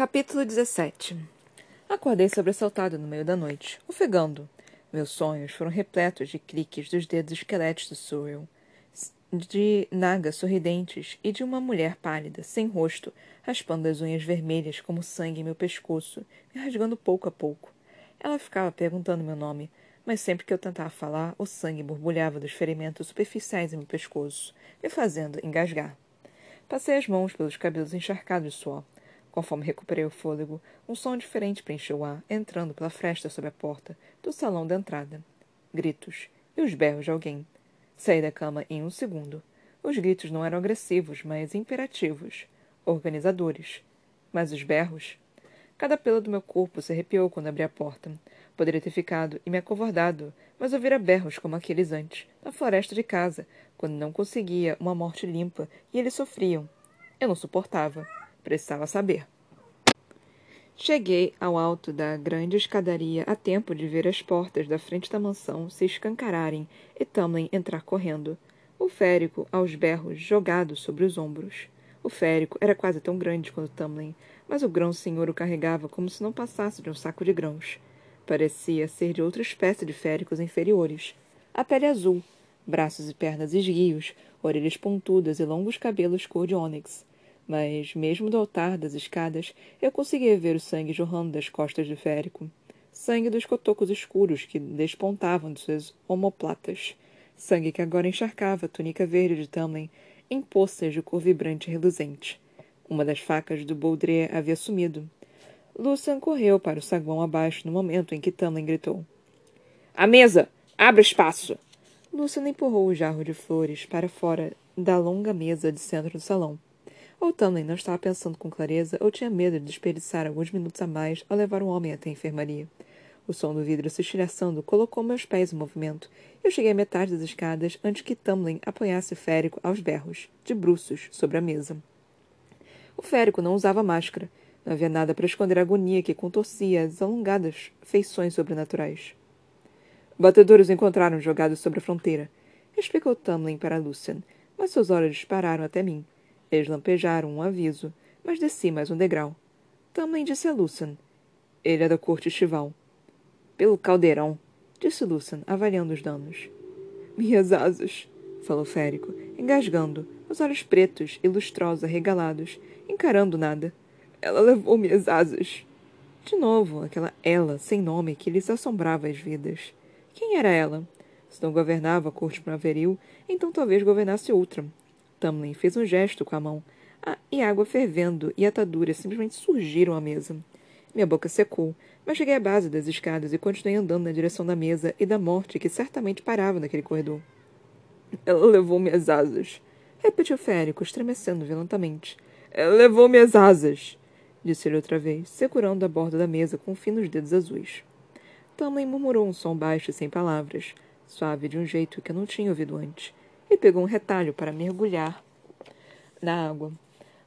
Capítulo 17 Acordei sobressaltado no meio da noite, ofegando. Meus sonhos foram repletos de cliques dos dedos esqueléticos de Surreal, de nagas sorridentes e de uma mulher pálida, sem rosto, raspando as unhas vermelhas como sangue em meu pescoço, me rasgando pouco a pouco. Ela ficava perguntando meu nome, mas sempre que eu tentava falar, o sangue borbulhava dos ferimentos superficiais em meu pescoço, me fazendo engasgar. Passei as mãos pelos cabelos encharcados de suor. Conforme recuperei o fôlego, um som diferente preencheu o ar, entrando pela fresta sob a porta do salão da entrada. Gritos e os berros de alguém. Saí da cama em um segundo. Os gritos não eram agressivos, mas imperativos, organizadores. Mas os berros? Cada pelo do meu corpo se arrepiou quando abri a porta. Poderia ter ficado e me acovardado, mas ouvira berros como aqueles antes, na floresta de casa, quando não conseguia uma morte limpa e eles sofriam. Eu não suportava. Precisava saber. Cheguei ao alto da grande escadaria a tempo de ver as portas da frente da mansão se escancararem e Tamlin entrar correndo. O férico, aos berros, jogado sobre os ombros. O férico era quase tão grande quanto Tamlin, mas o grão-senhor o carregava como se não passasse de um saco de grãos. Parecia ser de outra espécie de féricos inferiores. A pele azul, braços e pernas esguios, orelhas pontudas e longos cabelos cor de ônix mas, mesmo do altar das escadas, eu conseguia ver o sangue jorrando das costas do férico. Sangue dos cotocos escuros que despontavam de suas omoplatas. Sangue que agora encharcava a túnica verde de Tamlin em poças de cor vibrante e reluzente. Uma das facas do Baudrier havia sumido. Lucian correu para o saguão abaixo no momento em que Tamlin gritou. A mesa! Abra espaço! Lucian empurrou o jarro de flores para fora da longa mesa de centro do salão. Ou Tamlin não estava pensando com clareza, ou tinha medo de desperdiçar alguns minutos a mais ao levar um homem até a enfermaria. O som do vidro se estilhaçando colocou meus pés em movimento. Eu cheguei à metade das escadas antes que Tamlin apanhasse o férico aos berros, de bruços, sobre a mesa. O férico não usava máscara. Não havia nada para esconder a agonia que contorcia as alongadas feições sobrenaturais. Batedores encontraram jogado sobre a fronteira, explicou Tamlin para Lucian, mas seus olhos dispararam até mim. Eles lampejaram um aviso, mas desci mais um degrau. Também disse a Lucian. Ele é da corte estival. Pelo caldeirão, disse Lucian, avaliando os danos. Minhas asas, falou Férico, engasgando, os olhos pretos e lustrosos arregalados, encarando nada. Ela levou minhas asas. De novo, aquela ela sem nome que lhes assombrava as vidas. Quem era ela? Se não governava a corte primaveril, então talvez governasse outra, Tamlin fez um gesto com a mão, ah, e água fervendo e ataduras simplesmente surgiram à mesa. Minha boca secou, mas cheguei à base das escadas e continuei andando na direção da mesa e da morte que certamente parava naquele corredor. Ela levou minhas asas, repetiu Férico, estremecendo violentamente. Ela levou minhas asas, disse ele outra vez, segurando a borda da mesa com finos dedos azuis. Tamlin murmurou um som baixo e sem palavras, suave de um jeito que eu não tinha ouvido antes e pegou um retalho para mergulhar na água.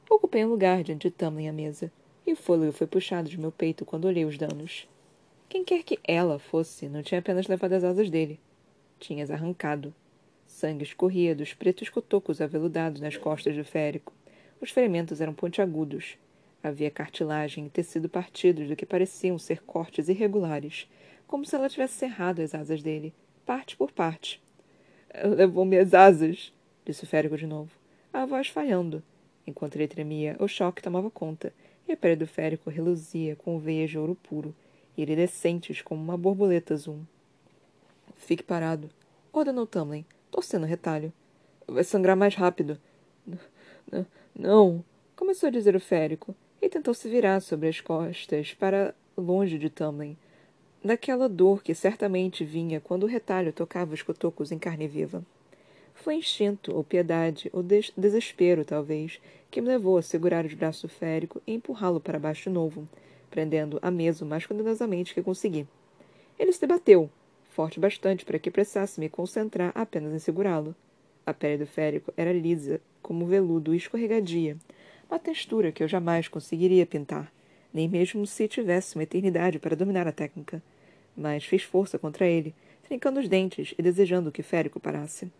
Ocupei um lugar diante de Tamlin à mesa, e o fôlego foi puxado de meu peito quando olhei os danos. Quem quer que ela fosse, não tinha apenas levado as asas dele. Tinhas arrancado. Sangue escorria dos pretos cotocos aveludados nas costas do férico. Os ferimentos eram pontiagudos. Havia cartilagem e tecido partidos do que pareciam ser cortes irregulares, como se ela tivesse cerrado as asas dele, parte por parte, Levou minhas asas, disse o férico de novo, a voz falhando. Enquanto ele tremia, o choque tomava conta, e a pele do férico reluzia com veias de ouro puro, iridescentes como uma borboleta azul. Fique parado, ordenou Tamlin, torcendo o retalho. Vai sangrar mais rápido. N não, começou a dizer o férico, e tentou se virar sobre as costas para longe de Tamlin, daquela dor que certamente vinha quando o retalho tocava os cotocos em carne viva. Foi instinto, ou piedade, ou des desespero, talvez, que me levou a segurar os braços do férico e empurrá-lo para baixo de novo, prendendo a mesa o mais cuidadosamente que consegui. Ele se debateu, forte bastante para que precisasse me concentrar apenas em segurá-lo. A pele do férico era lisa, como veludo e escorregadia, uma textura que eu jamais conseguiria pintar, nem mesmo se tivesse uma eternidade para dominar a técnica mas fiz força contra ele, trincando os dentes e desejando que Férico parasse.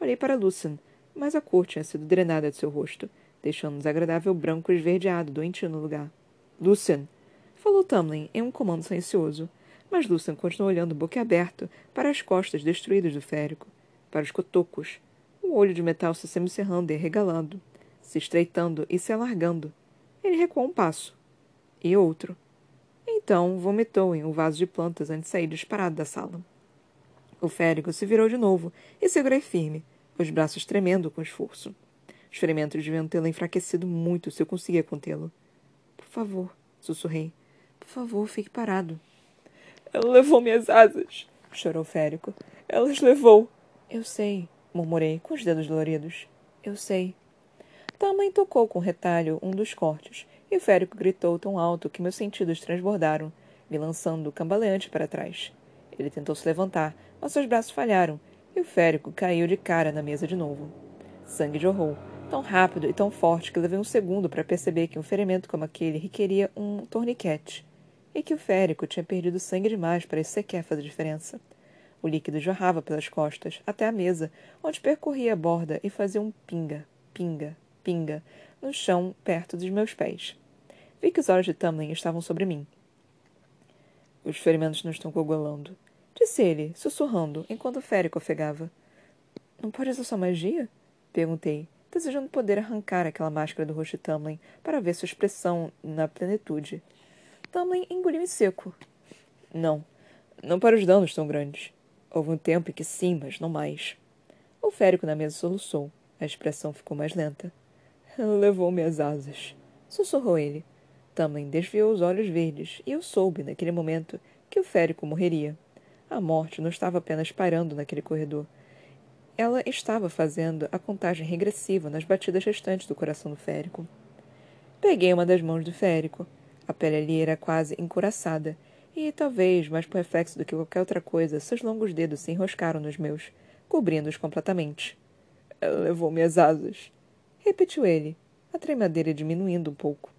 Olhei para Lucian, mas a cor tinha sido drenada de seu rosto, deixando um desagradável branco esverdeado doentio no lugar. Lucian! Falou Tamlin em um comando silencioso, mas Lucian continuou olhando boquiaberto para as costas destruídas do férico, para os cotocos, o olho de metal se semicerrando e regalando, se estreitando e se alargando. Ele recuou um passo. E outro. Então vomitou em um vaso de plantas antes de sair disparado da sala. O férico se virou de novo e segurei firme, os braços tremendo com esforço. Os ferimentos deviam tê-lo enfraquecido muito se eu conseguia contê-lo. Por favor, sussurrei. Por favor, fique parado. Ela levou minhas asas, chorou férico. Ela as levou. Eu sei, murmurei, com os dedos doloridos. Eu sei. Tamanho tocou com retalho um dos cortes, e o férico gritou tão alto que meus sentidos transbordaram, me lançando cambaleante para trás. Ele tentou se levantar, mas seus braços falharam, e o férico caiu de cara na mesa de novo. Sangue jorrou, tão rápido e tão forte que levei um segundo para perceber que um ferimento como aquele requeria um torniquete, e que o férico tinha perdido sangue demais para isso sequer fazer diferença. O líquido jorrava pelas costas, até a mesa, onde percorria a borda e fazia um pinga, pinga, pinga, no chão perto dos meus pés. Vi que os olhos de Tamlin estavam sobre mim. Os ferimentos não estão coagulando, disse ele, sussurrando, enquanto o ofegava. Não pode usar sua magia? Perguntei, desejando poder arrancar aquela máscara do rosto de Tamlin para ver sua expressão na plenitude. Tamlin engoliu em seco. Não, não para os danos tão grandes. Houve um tempo em que sim, mas não mais. O férico na mesa soluçou. A expressão ficou mais lenta. Levou-me as asas. Sussurrou ele. Tamlin desviou os olhos verdes, e eu soube, naquele momento, que o férico morreria. A morte não estava apenas pairando naquele corredor. Ela estava fazendo a contagem regressiva nas batidas restantes do coração do férico. Peguei uma das mãos do férico. A pele ali era quase encoraçada, e, talvez, mais por reflexo do que qualquer outra coisa, seus longos dedos se enroscaram nos meus, cobrindo-os completamente. Ela levou-me as asas. Repetiu ele, a tremadeira diminuindo um pouco.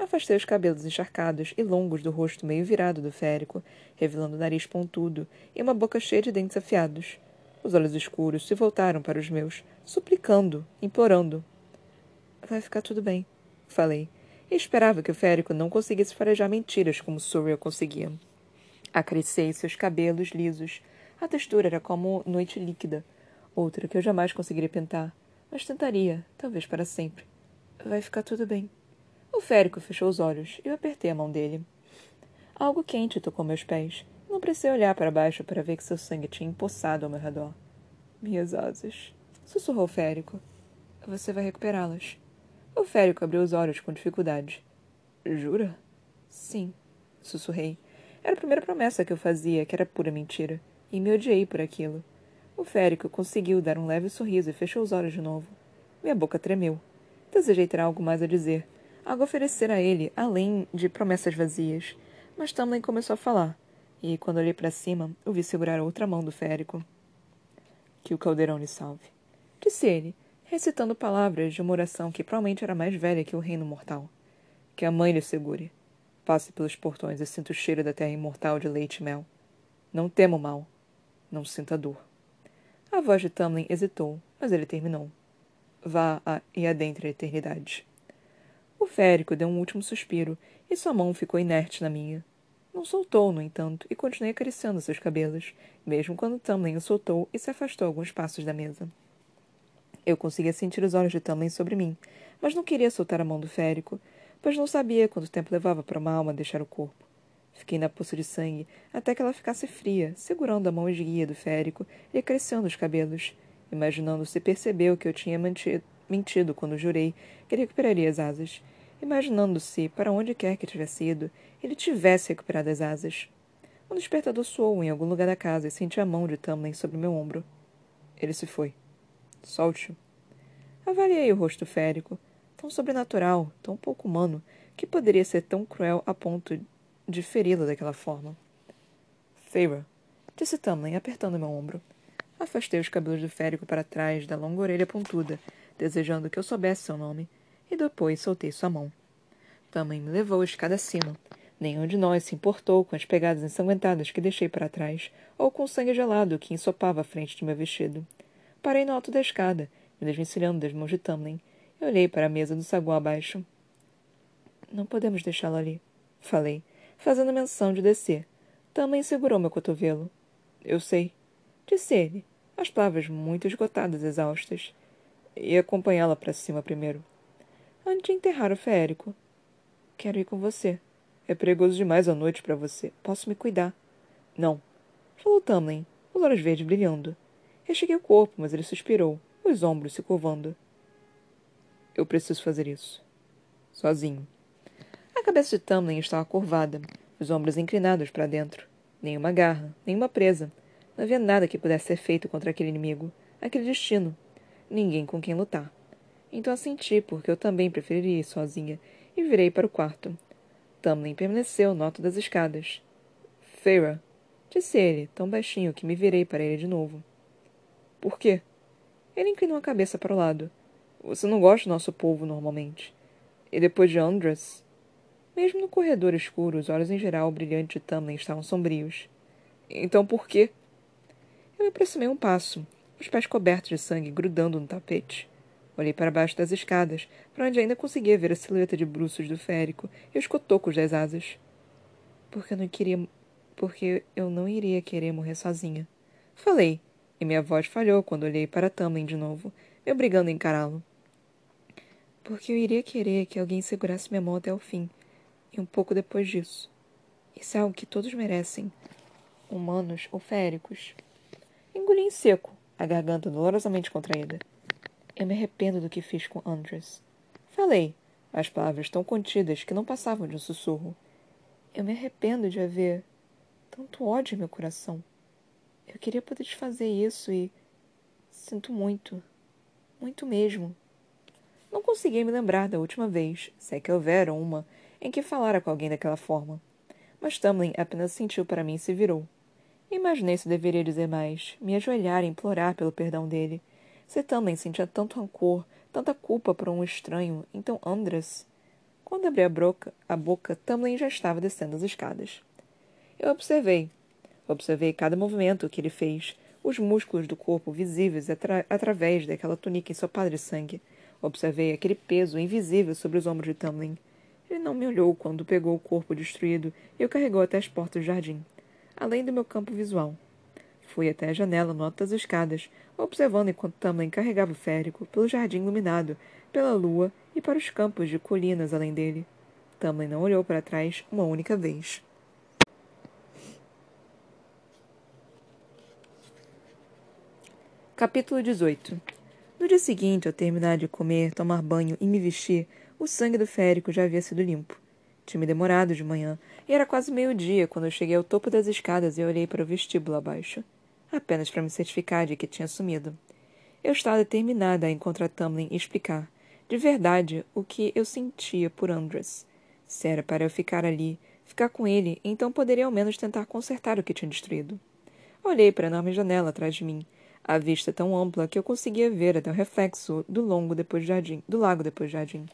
Afastei os cabelos encharcados e longos do rosto meio virado do férico, revelando o nariz pontudo e uma boca cheia de dentes afiados. Os olhos escuros se voltaram para os meus, suplicando, implorando. Vai ficar tudo bem, falei, e esperava que o férico não conseguisse farejar mentiras como Surreal conseguia. Acariciei seus cabelos lisos. A textura era como noite líquida, outra que eu jamais conseguiria pintar, mas tentaria, talvez para sempre. Vai ficar tudo bem. O férico fechou os olhos e eu apertei a mão dele. Algo quente tocou meus pés. Não precisei olhar para baixo para ver que seu sangue tinha empoçado ao meu redor. Minhas asas. Sussurrou o férico. Você vai recuperá-las. O férico abriu os olhos com dificuldade. Jura? Sim, sussurrei. Era a primeira promessa que eu fazia, que era pura mentira, e me odiei por aquilo. O férico conseguiu dar um leve sorriso e fechou os olhos de novo. Minha boca tremeu. Desejei ter algo mais a dizer, algo a oferecer a ele, além de promessas vazias. Mas Tamlin começou a falar, e quando olhei para cima, o vi segurar outra mão do férico. Que o caldeirão lhe salve. Disse ele, recitando palavras de uma oração que provavelmente era mais velha que o reino mortal. Que a mãe lhe segure. Passe pelos portões e sinta o cheiro da terra imortal de leite e mel. Não temo mal. Não sinta dor. A voz de Tamlin hesitou, mas ele terminou. Vá a, e adentre a eternidade. O férico deu um último suspiro e sua mão ficou inerte na minha. Não soltou, no entanto, e continuei acariciando seus cabelos, mesmo quando Tamlin o soltou e se afastou alguns passos da mesa. Eu conseguia sentir os olhos de Tamlin sobre mim, mas não queria soltar a mão do férico, pois não sabia quanto tempo levava para uma alma deixar o corpo. Fiquei na poça de sangue até que ela ficasse fria, segurando a mão esguia do férico e acariciando os cabelos, imaginando se percebeu que eu tinha mantido, mentido quando jurei que recuperaria as asas, imaginando se, para onde quer que tivesse ido, ele tivesse recuperado as asas. Um despertador soou em algum lugar da casa e senti a mão de Tamlin sobre meu ombro. Ele se foi. Solte-o. Avaliei o rosto férico, tão sobrenatural, tão pouco humano, que poderia ser tão cruel a ponto de feri-la daquela forma. Feyre, disse Tamlin, apertando meu ombro. Afastei os cabelos do férico para trás da longa orelha pontuda, desejando que eu soubesse seu nome, e depois soltei sua mão. Tamlin me levou a escada acima. Nenhum de nós se importou com as pegadas ensanguentadas que deixei para trás, ou com o sangue gelado que ensopava a frente de meu vestido. Parei no alto da escada, me desvencilhando das mãos de Tamlin, e olhei para a mesa do saguão abaixo. Não podemos deixá-lo ali, falei, fazendo menção de descer. Também segurou meu cotovelo. Eu sei, disse ele, as palavras muito esgotadas exaustas. E acompanhá-la para cima primeiro. Antes de enterrar o férico. Quero ir com você. É perigoso demais à noite para você. Posso me cuidar. Não, falou Tamlin, os olhos verdes brilhando. Recheguei o corpo, mas ele suspirou, os ombros se curvando. Eu preciso fazer isso. Sozinho. A cabeça de Tamlin estava curvada, os ombros inclinados para dentro. Nenhuma garra, nenhuma presa. Não havia nada que pudesse ser feito contra aquele inimigo, aquele destino. Ninguém com quem lutar. Então assenti, porque eu também preferiria ir sozinha, e virei para o quarto. Tamlin permaneceu no alto das escadas. Feira, disse ele, tão baixinho que me virei para ele de novo. Por quê? Ele inclinou a cabeça para o lado. Você não gosta do nosso povo normalmente. E depois de Andras? Mesmo no corredor escuro, os olhos em geral brilhantes de Tamlin estavam sombrios. Então por quê? Eu me aproximei um passo, os pés cobertos de sangue grudando no tapete. Olhei para baixo das escadas, para onde ainda conseguia ver a silhueta de bruços do férico e os cotocos das asas. Porque eu não queria. Porque eu não iria querer morrer sozinha. Falei, e minha voz falhou quando olhei para Tamlin de novo, me obrigando a encará-lo porque eu iria querer que alguém segurasse minha mão até o fim, e um pouco depois disso. Isso é algo que todos merecem, humanos ou féricos. Engoli em seco, a garganta dolorosamente contraída. Eu me arrependo do que fiz com Andres. Falei, as palavras tão contidas que não passavam de um sussurro. Eu me arrependo de haver tanto ódio em meu coração. Eu queria poder desfazer isso e. Sinto muito. Muito mesmo. Não conseguia me lembrar da última vez, se é que houvera uma, em que falara com alguém daquela forma. Mas Tamlin apenas sentiu para mim e se virou. Imaginei se deveria dizer mais, me ajoelhar e implorar pelo perdão dele. Se Tamlin sentia tanto rancor, tanta culpa por um estranho, então Andras... Quando abri a boca, a boca, Tamlin já estava descendo as escadas. Eu observei. Observei cada movimento que ele fez, os músculos do corpo visíveis atra através daquela túnica ensopada de sangue, Observei aquele peso invisível sobre os ombros de Tamlin. Ele não me olhou quando pegou o corpo destruído e o carregou até as portas do jardim, além do meu campo visual. Fui até a janela no alto das escadas, observando enquanto Tamlin carregava o férico pelo jardim iluminado, pela lua e para os campos de colinas além dele. Tamlin não olhou para trás uma única vez. Capítulo 18 no dia seguinte, ao terminar de comer, tomar banho e me vestir, o sangue do férico já havia sido limpo. Tinha me demorado de manhã, e era quase meio-dia quando eu cheguei ao topo das escadas e olhei para o vestíbulo abaixo. Apenas para me certificar de que tinha sumido. Eu estava determinada a encontrar Tamlin e explicar, de verdade, o que eu sentia por Andres. Se era para eu ficar ali, ficar com ele, então poderia ao menos tentar consertar o que tinha destruído. Olhei para a enorme janela atrás de mim, a vista tão ampla que eu conseguia ver até o reflexo do longo depois do jardim, do lago depois do jardim.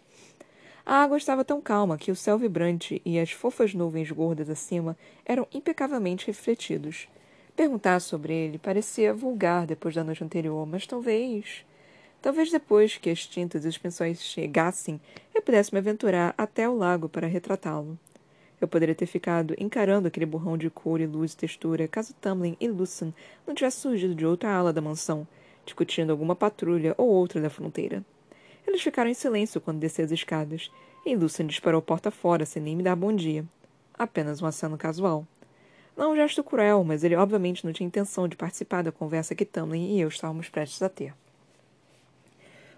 A água estava tão calma que o céu vibrante e as fofas nuvens gordas acima eram impecavelmente refletidos. Perguntar sobre ele parecia vulgar depois da noite anterior, mas talvez. Talvez depois que as tintas e os pincéis chegassem, eu pudesse me aventurar até o lago para retratá-lo. Eu poderia ter ficado encarando aquele borrão de cor e luz e textura caso Tamlin e Lucen não tivessem surgido de outra ala da mansão, discutindo alguma patrulha ou outra da fronteira. Eles ficaram em silêncio quando desci as escadas, e Lucen disparou porta fora sem nem me dar bom dia. Apenas um aceno casual. Não um gesto cruel, mas ele obviamente não tinha intenção de participar da conversa que Tamlin e eu estávamos prestes a ter.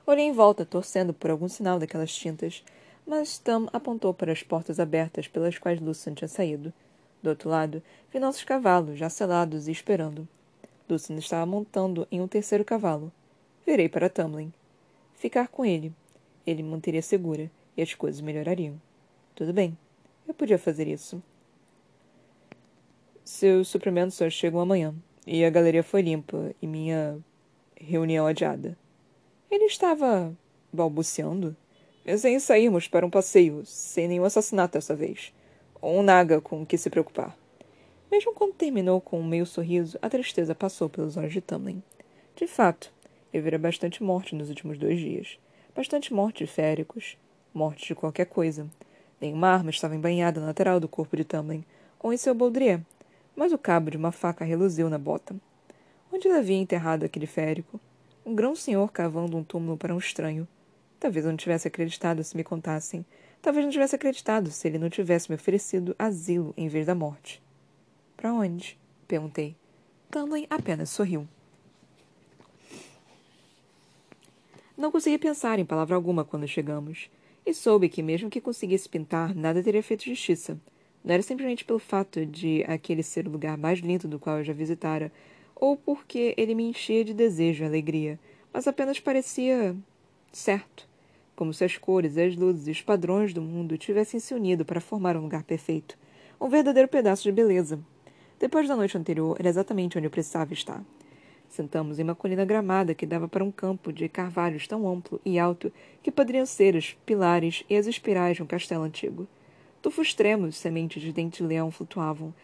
Olhei em volta, torcendo por algum sinal daquelas tintas, mas Tam apontou para as portas abertas pelas quais Lucian tinha saído. Do outro lado, vi nossos cavalos, já selados e esperando. Lucian estava montando em um terceiro cavalo. Virei para Tamlin. Ficar com ele. Ele me manteria segura e as coisas melhorariam. Tudo bem. Eu podia fazer isso. Seus suprimentos só chegam amanhã. E a galeria foi limpa e minha reunião adiada. Ele estava balbuciando. Pensei em sairmos para um passeio, sem nenhum assassinato dessa vez. Ou um naga com o que se preocupar. Mesmo quando terminou com um meio sorriso, a tristeza passou pelos olhos de Tamlin. De fato, eu vira bastante morte nos últimos dois dias. Bastante morte de féricos. Morte de qualquer coisa. Nenhuma arma estava embanhada na lateral do corpo de Tamlin, ou em seu baudrier, mas o cabo de uma faca reluziu na bota. Onde ele havia enterrado aquele férico? Um grão senhor cavando um túmulo para um estranho. Talvez eu não tivesse acreditado se me contassem. Talvez não tivesse acreditado se ele não tivesse me oferecido asilo em vez da morte. Para onde? perguntei. Tamlin apenas sorriu. Não consegui pensar em palavra alguma quando chegamos, e soube que, mesmo que conseguisse pintar, nada teria feito justiça. Não era simplesmente pelo fato de aquele ser o lugar mais lindo do qual eu já visitara, ou porque ele me enchia de desejo e alegria, mas apenas parecia certo, como se as cores, as luzes e os padrões do mundo tivessem se unido para formar um lugar perfeito, um verdadeiro pedaço de beleza. Depois da noite anterior, era exatamente onde eu precisava estar. Sentamos em uma colina gramada que dava para um campo de carvalhos tão amplo e alto que poderiam ser os pilares e as espirais de um castelo antigo. Tufos tremos, sementes de dente-leão flutuavam,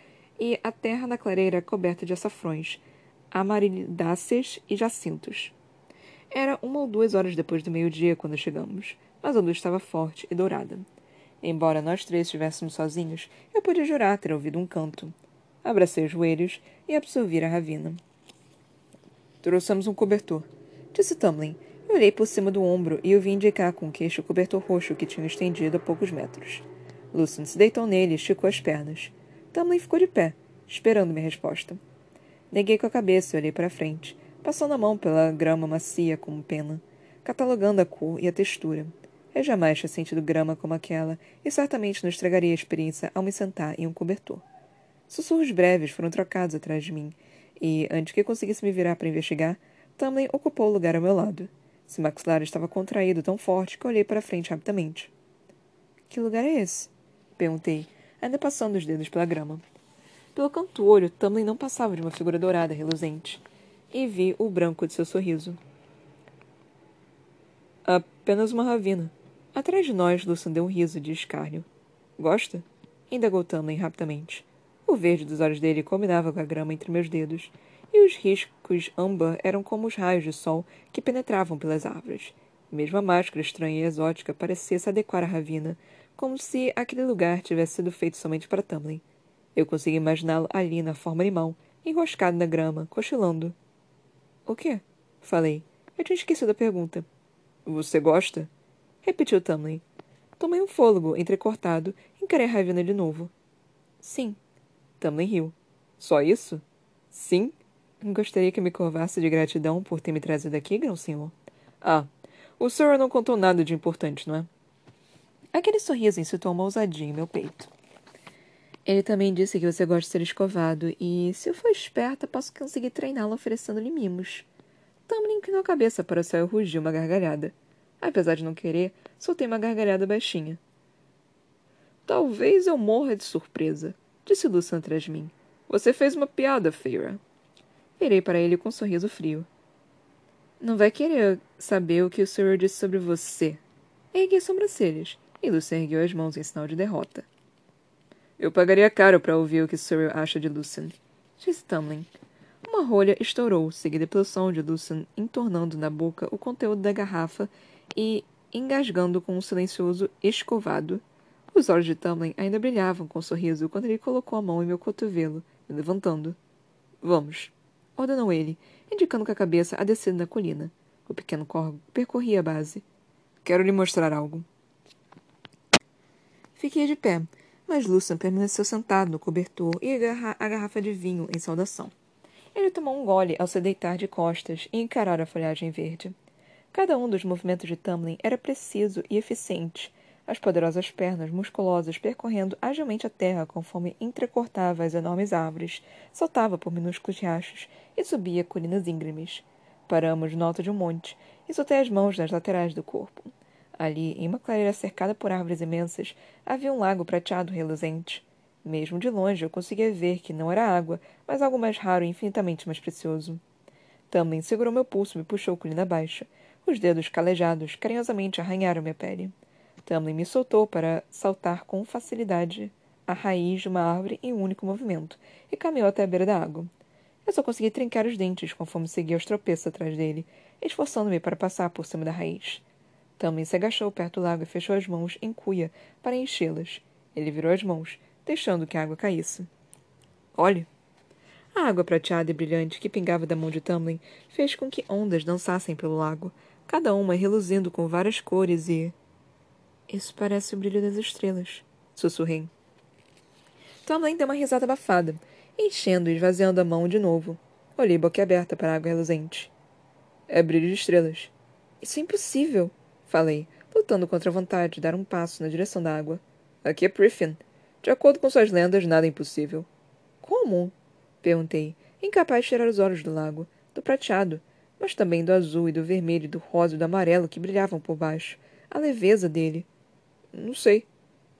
e a terra na clareira coberta de açafrões, amaridáceas e jacintos. Era uma ou duas horas depois do meio-dia quando chegamos, mas a luz estava forte e dourada. Embora nós três estivéssemos sozinhos, eu podia jurar ter ouvido um canto. Abracei os joelhos e absorvi a ravina. Trouxemos um cobertor, disse Tamlin. Eu olhei por cima do ombro e o vi indicar com o queixo o cobertor roxo que tinha estendido a poucos metros. Lucian se deitou nele e esticou as pernas. Tamlin ficou de pé, esperando minha resposta. Neguei com a cabeça e olhei para frente, passando a mão pela grama macia como pena, catalogando a cor e a textura. Eu jamais tinha sentido grama como aquela e certamente não estragaria a experiência ao me sentar em um cobertor. Sussurros breves foram trocados atrás de mim e, antes que conseguisse me virar para investigar, Tamlin ocupou o lugar ao meu lado. Seu maxilar estava contraído tão forte que olhei para frente rapidamente. Que lugar é esse? Perguntei, ainda passando os dedos pela grama. Pelo canto do olho, Tamlin não passava de uma figura dourada reluzente, e vi o branco de seu sorriso. Apenas uma ravina. Atrás de nós, Lucian deu um riso de escárnio. Gosta? Indagou Tamlin rapidamente. O verde dos olhos dele combinava com a grama entre meus dedos, e os riscos âmbar eram como os raios de sol que penetravam pelas árvores. Mesmo a máscara estranha e exótica parecia se adequar à ravina, como se aquele lugar tivesse sido feito somente para Tamlin. Eu consegui imaginá-lo ali na forma animal, enroscado na grama, cochilando. O quê? Falei. Eu tinha esquecido a pergunta. Você gosta? Repetiu Tamlin. Tomei um fôlego entrecortado e encarei a ravina de novo. Sim. Tamlin riu. Só isso? Sim? Gostaria que me curvasse de gratidão por ter me trazido aqui, grão senhor. Ah, o senhor não contou nada de importante, não é? Aquele sorriso incitou uma ousadia em meu peito. Ele também disse que você gosta de ser escovado, e, se eu for esperta, posso conseguir treiná-lo oferecendo-lhe mimos. Tamlin inclinou a cabeça para o céu e rugiu uma gargalhada. Apesar de não querer, soltei uma gargalhada baixinha. Talvez eu morra de surpresa disse Lucian atrás de mim. Você fez uma piada, Feira. Virei para ele com um sorriso frio. Não vai querer saber o que o senhor disse sobre você. Ergui as sobrancelhas, e Lucian ergueu as mãos em sinal de derrota. Eu pagaria caro para ouvir o que o senhor acha de Lucian, disse Tamlin. Uma rolha estourou, seguida pelo som de Lucian entornando na boca o conteúdo da garrafa e engasgando com um silencioso escovado os olhos de Tamlin ainda brilhavam com um sorriso quando ele colocou a mão em meu cotovelo, me levantando. Vamos, ordenou ele, indicando com a cabeça a descida da colina. O pequeno corvo percorria a base. Quero lhe mostrar algo. Fiquei de pé, mas Lucian permaneceu sentado no cobertor e agarra a garrafa de vinho em saudação. Ele tomou um gole ao se deitar de costas e encarar a folhagem verde. Cada um dos movimentos de Tamlin era preciso e eficiente, as poderosas pernas musculosas percorrendo agilmente a terra conforme entrecortava as enormes árvores, saltava por minúsculos riachos e subia colinas íngremes. Paramos no alto de um monte e soltei as mãos nas laterais do corpo. Ali, em uma clareira cercada por árvores imensas, havia um lago prateado reluzente. Mesmo de longe eu conseguia ver que não era água, mas algo mais raro e infinitamente mais precioso. Tamlin segurou meu pulso e me puxou colina abaixo. Os dedos calejados carinhosamente arranharam minha pele. Tamlin me soltou para saltar com facilidade a raiz de uma árvore em um único movimento e caminhou até a beira da água. Eu só consegui trincar os dentes conforme seguia os tropeços atrás dele, esforçando-me para passar por cima da raiz. Também se agachou perto do lago e fechou as mãos em cuia para enchê-las. Ele virou as mãos, deixando que a água caísse. Olhe! A água prateada e brilhante que pingava da mão de Tamlin fez com que ondas dançassem pelo lago, cada uma reluzindo com várias cores e. Isso parece o brilho das estrelas, sussurrei. Tamlin deu uma risada abafada, enchendo e esvaziando a mão de novo. Olhei boquiaberta para a água reluzente. É brilho de estrelas. Isso é impossível, falei, lutando contra a vontade de dar um passo na direção da água. Aqui é Priffin. De acordo com suas lendas, nada é impossível. Como? Perguntei, incapaz de tirar os olhos do lago, do prateado, mas também do azul e do vermelho e do rosa e do amarelo que brilhavam por baixo. A leveza dele. Não sei.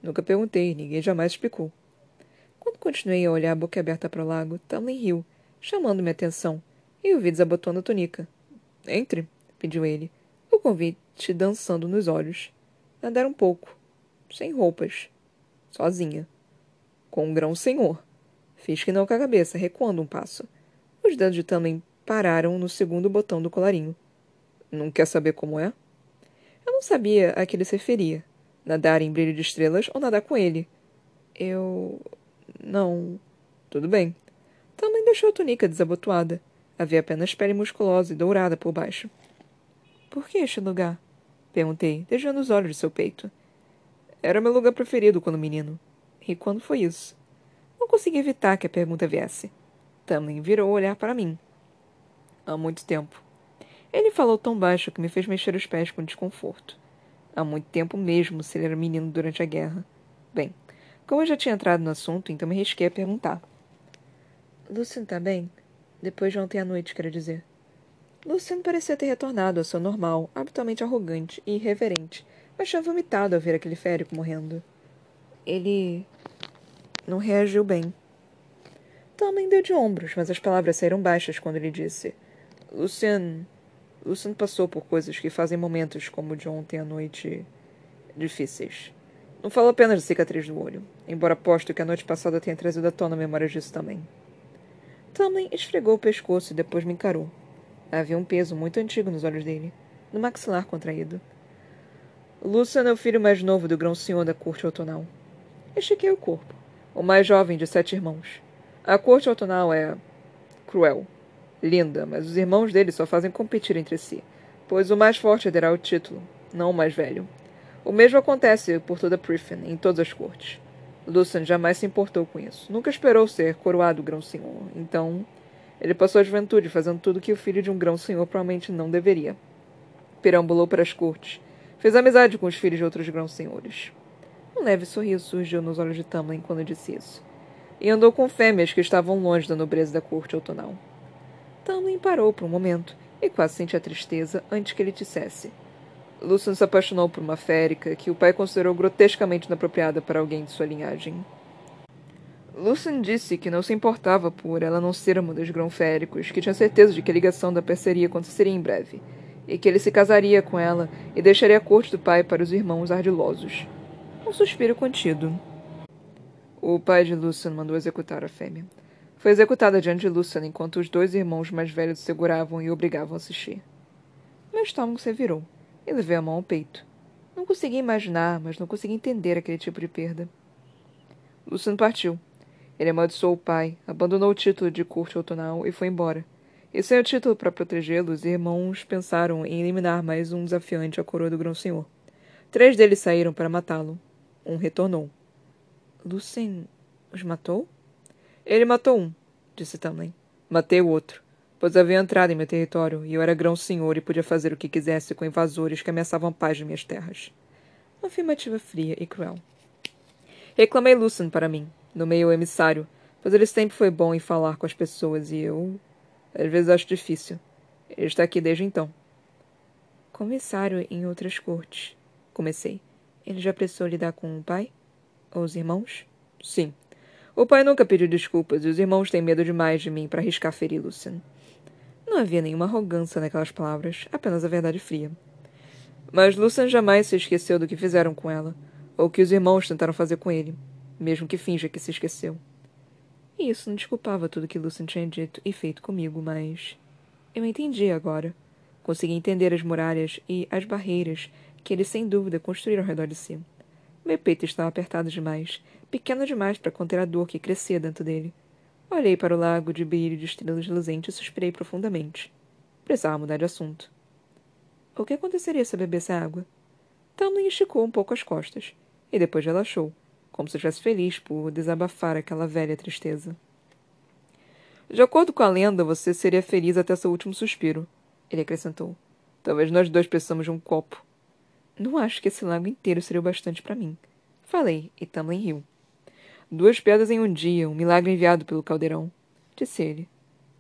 Nunca perguntei, ninguém jamais explicou. Quando continuei a olhar a boca aberta para o lago, Tamlin riu, chamando minha atenção, e o vi desabotoando a túnica. Entre, pediu ele, o convite dançando nos olhos. Nadar um pouco, sem roupas, sozinha, com um grão senhor. Fiz que não com a cabeça, recuando um passo. Os dedos de Tamen pararam no segundo botão do colarinho. Não quer saber como é? Eu não sabia a que ele se referia. Nadar em brilho de estrelas ou nadar com ele. Eu. Não. Tudo bem. Também deixou a túnica desabotoada. Havia apenas pele musculosa e dourada por baixo. Por que este lugar? Perguntei, desviando os olhos de seu peito. Era meu lugar preferido quando menino. E quando foi isso? Não consegui evitar que a pergunta viesse. Tamlin virou o olhar para mim. Há muito tempo. Ele falou tão baixo que me fez mexer os pés com desconforto. Há muito tempo mesmo, se ele era menino durante a guerra. Bem, como eu já tinha entrado no assunto, então me risquei a perguntar. Lucian tá bem? Depois de ontem à noite, quero dizer. Lucian parecia ter retornado ao seu normal, habitualmente arrogante e irreverente, mas tinha vomitado ao ver aquele férico morrendo. Ele não reagiu bem. Também deu de ombros, mas as palavras saíram baixas quando ele disse: Lucian. Lucian passou por coisas que fazem momentos como o de ontem à noite difíceis. Não falo apenas da cicatriz do olho, embora aposto que a noite passada tenha trazido à tona memórias disso também. Tamlin esfregou o pescoço e depois me encarou. Havia um peso muito antigo nos olhos dele, no maxilar contraído. Lucian é o filho mais novo do grão-senhor da corte outonal. Estiquei o corpo o mais jovem de sete irmãos. A corte outonal é cruel, linda, mas os irmãos dele só fazem competir entre si, pois o mais forte herderá o título, não o mais velho. O mesmo acontece por toda Priffin, em todas as cortes. Lucian jamais se importou com isso. Nunca esperou ser coroado grão-senhor. Então, ele passou a juventude fazendo tudo que o filho de um grão-senhor provavelmente não deveria. Perambulou para as cortes. Fez amizade com os filhos de outros grão-senhores. Um leve sorriso surgiu nos olhos de Tamlin quando disse isso. E andou com fêmeas que estavam longe da nobreza da corte outonal. Tamlin parou por um momento e quase sentia tristeza antes que ele dissesse. Lucian se apaixonou por uma férica que o pai considerou grotescamente inapropriada para alguém de sua linhagem. Lucian disse que não se importava por ela não ser uma dos grão-féricos, que tinha certeza de que a ligação da parceria aconteceria em breve, e que ele se casaria com ela e deixaria a corte do pai para os irmãos ardilosos. Um suspiro contido. O pai de Lucian mandou executar a fêmea. Foi executada diante de Lucian enquanto os dois irmãos mais velhos seguravam e obrigavam a assistir. Meu estômago se virou e levei a mão ao peito. Não conseguia imaginar, mas não conseguia entender aquele tipo de perda. Lucian partiu. Ele amaldiçoou o pai, abandonou o título de corte outonal e foi embora. E sem o título para protegê-los, os irmãos pensaram em eliminar mais um desafiante à coroa do Grão-Senhor. Três deles saíram para matá-lo, um retornou. Lucien os matou? Ele matou um, disse Tamlin. Matei o outro, pois havia entrado em meu território e eu era grão-senhor e podia fazer o que quisesse com invasores que ameaçavam a paz de minhas terras. Uma afirmativa fria e cruel. Reclamei Lucien para mim, nomeei o emissário, pois ele sempre foi bom em falar com as pessoas e eu. às vezes acho difícil. Ele está aqui desde então. Comissário em outras cortes, comecei. Ele já precisou lidar com o pai? Ou os irmãos? Sim. O pai nunca pediu desculpas e os irmãos têm medo demais de mim para arriscar ferir Lucian. Não havia nenhuma arrogância naquelas palavras, apenas a verdade fria. Mas Lucian jamais se esqueceu do que fizeram com ela, ou que os irmãos tentaram fazer com ele, mesmo que finja que se esqueceu. E isso não desculpava tudo que Lucian tinha dito e feito comigo, mas. Eu entendi agora. Consegui entender as muralhas e as barreiras que ele sem dúvida construíra ao redor de si. Meu peito estava apertado demais, pequeno demais para conter a dor que crescia dentro dele. Olhei para o lago de brilho de estrelas reluzentes e suspirei profundamente. Precisava mudar de assunto. O que aconteceria se eu bebesse água? Tamlin esticou um pouco as costas, e depois relaxou, como se estivesse feliz por desabafar aquela velha tristeza. De acordo com a lenda, você seria feliz até seu último suspiro, ele acrescentou. Talvez nós dois precisamos de um copo. Não acho que esse lago inteiro seria o bastante para mim. Falei, e Tamlin riu. Duas pedras em um dia, um milagre enviado pelo caldeirão, disse ele.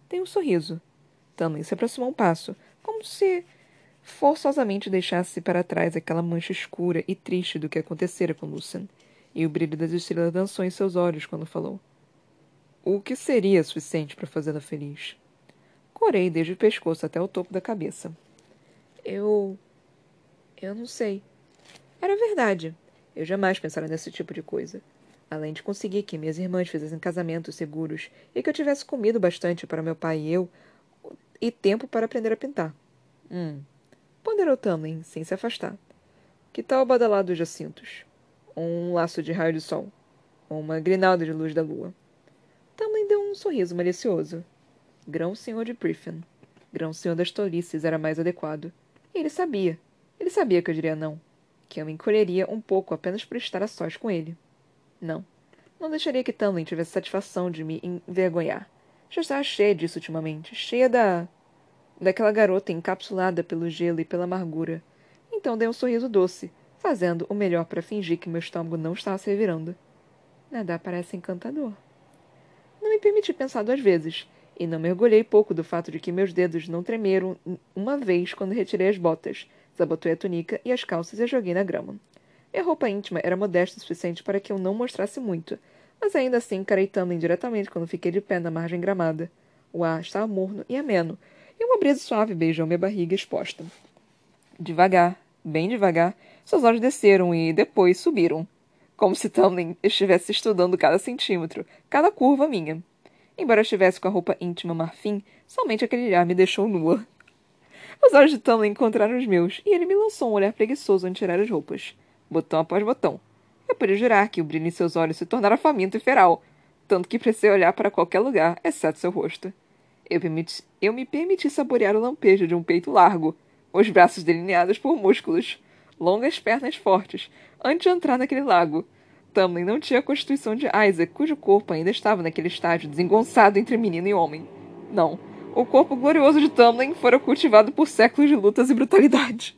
Tem um sorriso. Tamlin se aproximou um passo, como se forçosamente deixasse para trás aquela mancha escura e triste do que acontecera com Lucian, e o brilho das estrelas dançou em seus olhos quando falou. O que seria suficiente para fazê-la feliz? Corei desde o pescoço até o topo da cabeça. Eu. Eu não sei. Era verdade. Eu jamais pensara nesse tipo de coisa. Além de conseguir que minhas irmãs fizessem casamentos seguros e que eu tivesse comido bastante para meu pai e eu, e tempo para aprender a pintar. Hum. Ponderou Tamlin, sem se afastar. Que tal o badalado dos jacintos? Um laço de raio de sol? Uma grinalda de luz da lua? Tamlin deu um sorriso malicioso. Grão-senhor de Priffen. Grão-senhor das tolices era mais adequado. E ele sabia. Ele sabia que eu diria não. Que eu me encolheria um pouco apenas por estar a sós com ele. Não. Não deixaria que Tamlin tivesse satisfação de me envergonhar. Já estava cheia disso ultimamente. Cheia da. daquela garota encapsulada pelo gelo e pela amargura. Então dei um sorriso doce, fazendo o melhor para fingir que meu estômago não estava se revirando. Nadar parece encantador. Não me permiti pensar duas vezes e não mergulhei pouco do fato de que meus dedos não tremeram uma vez quando retirei as botas, desabotoei a túnica e as calças e a joguei na grama. Minha roupa íntima era modesta o suficiente para que eu não mostrasse muito, mas ainda assim encarei Tamlin indiretamente quando fiquei de pé na margem gramada. O ar estava morno e ameno, e uma brisa suave beijou minha barriga exposta. Devagar, bem devagar, seus olhos desceram e depois subiram, como se Tamlin estivesse estudando cada centímetro, cada curva minha. Embora estivesse com a roupa íntima marfim, somente aquele olhar me deixou nua. Os olhos de Tamlin encontraram os meus, e ele me lançou um olhar preguiçoso antes tirar as roupas, botão após botão. Eu podia jurar que o brilho em seus olhos se tornara faminto e feral, tanto que precisei olhar para qualquer lugar, exceto seu rosto. Eu, permiti, eu me permiti saborear o lampejo de um peito largo, os braços delineados por músculos, longas pernas fortes, antes de entrar naquele lago, Tamlin não tinha a constituição de Isaac, cujo corpo ainda estava naquele estágio desengonçado entre menino e homem. Não. O corpo glorioso de Tamlin fora cultivado por séculos de lutas e brutalidade.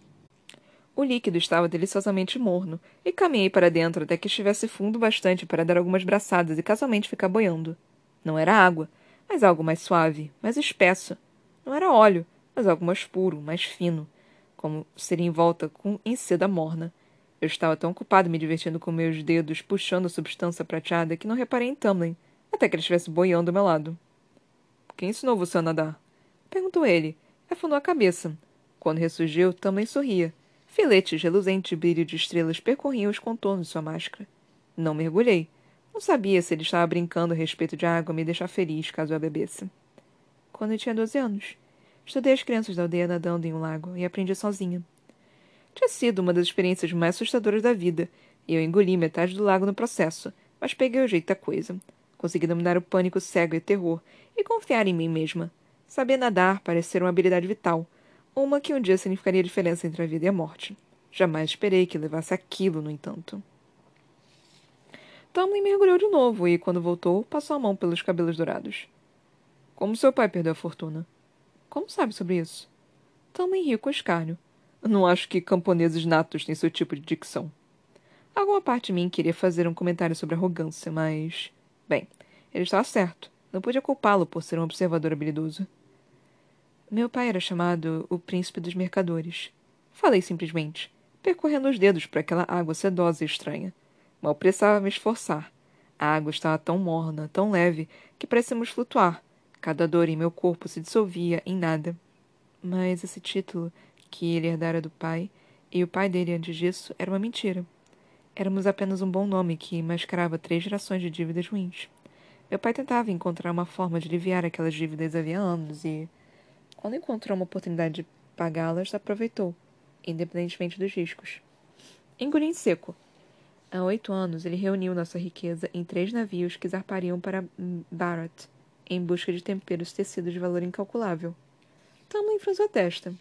O líquido estava deliciosamente morno, e caminhei para dentro até que estivesse fundo bastante para dar algumas braçadas e casualmente ficar boiando. Não era água, mas algo mais suave, mais espesso. Não era óleo, mas algo mais puro, mais fino, como seria envolta com em seda morna. Eu estava tão ocupado me divertindo com meus dedos puxando a substância prateada que não reparei em Tamlin, até que ele estivesse boiando ao meu lado. Quem ensinou você a nadar? Perguntou ele. Afundou a cabeça. Quando ressurgiu, Tamlin sorria. Filetes reluzentes de brilho de estrelas percorriam os contornos de sua máscara. Não mergulhei. Não sabia se ele estava brincando a respeito de água me deixar feliz caso eu a bebesse. Quando eu tinha doze anos, estudei as crianças da aldeia nadando em um lago e aprendi sozinha. Tinha sido uma das experiências mais assustadoras da vida, e eu engoli metade do lago no processo, mas peguei o jeito da coisa. Consegui dominar o pânico cego e terror, e confiar em mim mesma. Saber nadar parecer uma habilidade vital, uma que um dia significaria a diferença entre a vida e a morte. Jamais esperei que levasse aquilo, no entanto. Tamlin mergulhou de novo e, quando voltou, passou a mão pelos cabelos dourados. Como seu pai perdeu a fortuna? Como sabe sobre isso? Tamlin riu com escárnio. Não acho que camponeses natos têm seu tipo de dicção. Alguma parte de mim queria fazer um comentário sobre arrogância, mas. Bem, ele estava certo. Não podia culpá-lo por ser um observador habilidoso. Meu pai era chamado o Príncipe dos Mercadores. Falei simplesmente, percorrendo os dedos para aquela água sedosa e estranha. Mal precisava me esforçar. A água estava tão morna, tão leve, que parecíamos flutuar. Cada dor em meu corpo se dissolvia em nada. Mas esse título que ele herdara do pai, e o pai dele antes disso, era uma mentira. Éramos apenas um bom nome que mascarava três gerações de dívidas ruins. Meu pai tentava encontrar uma forma de aliviar aquelas dívidas havia anos e, quando encontrou uma oportunidade de pagá-las, aproveitou. independentemente dos riscos. Engoli em seco. Há oito anos, ele reuniu nossa riqueza em três navios que zarpariam para Barat, em busca de temperos tecidos de valor incalculável. Tamlin franziu a testa.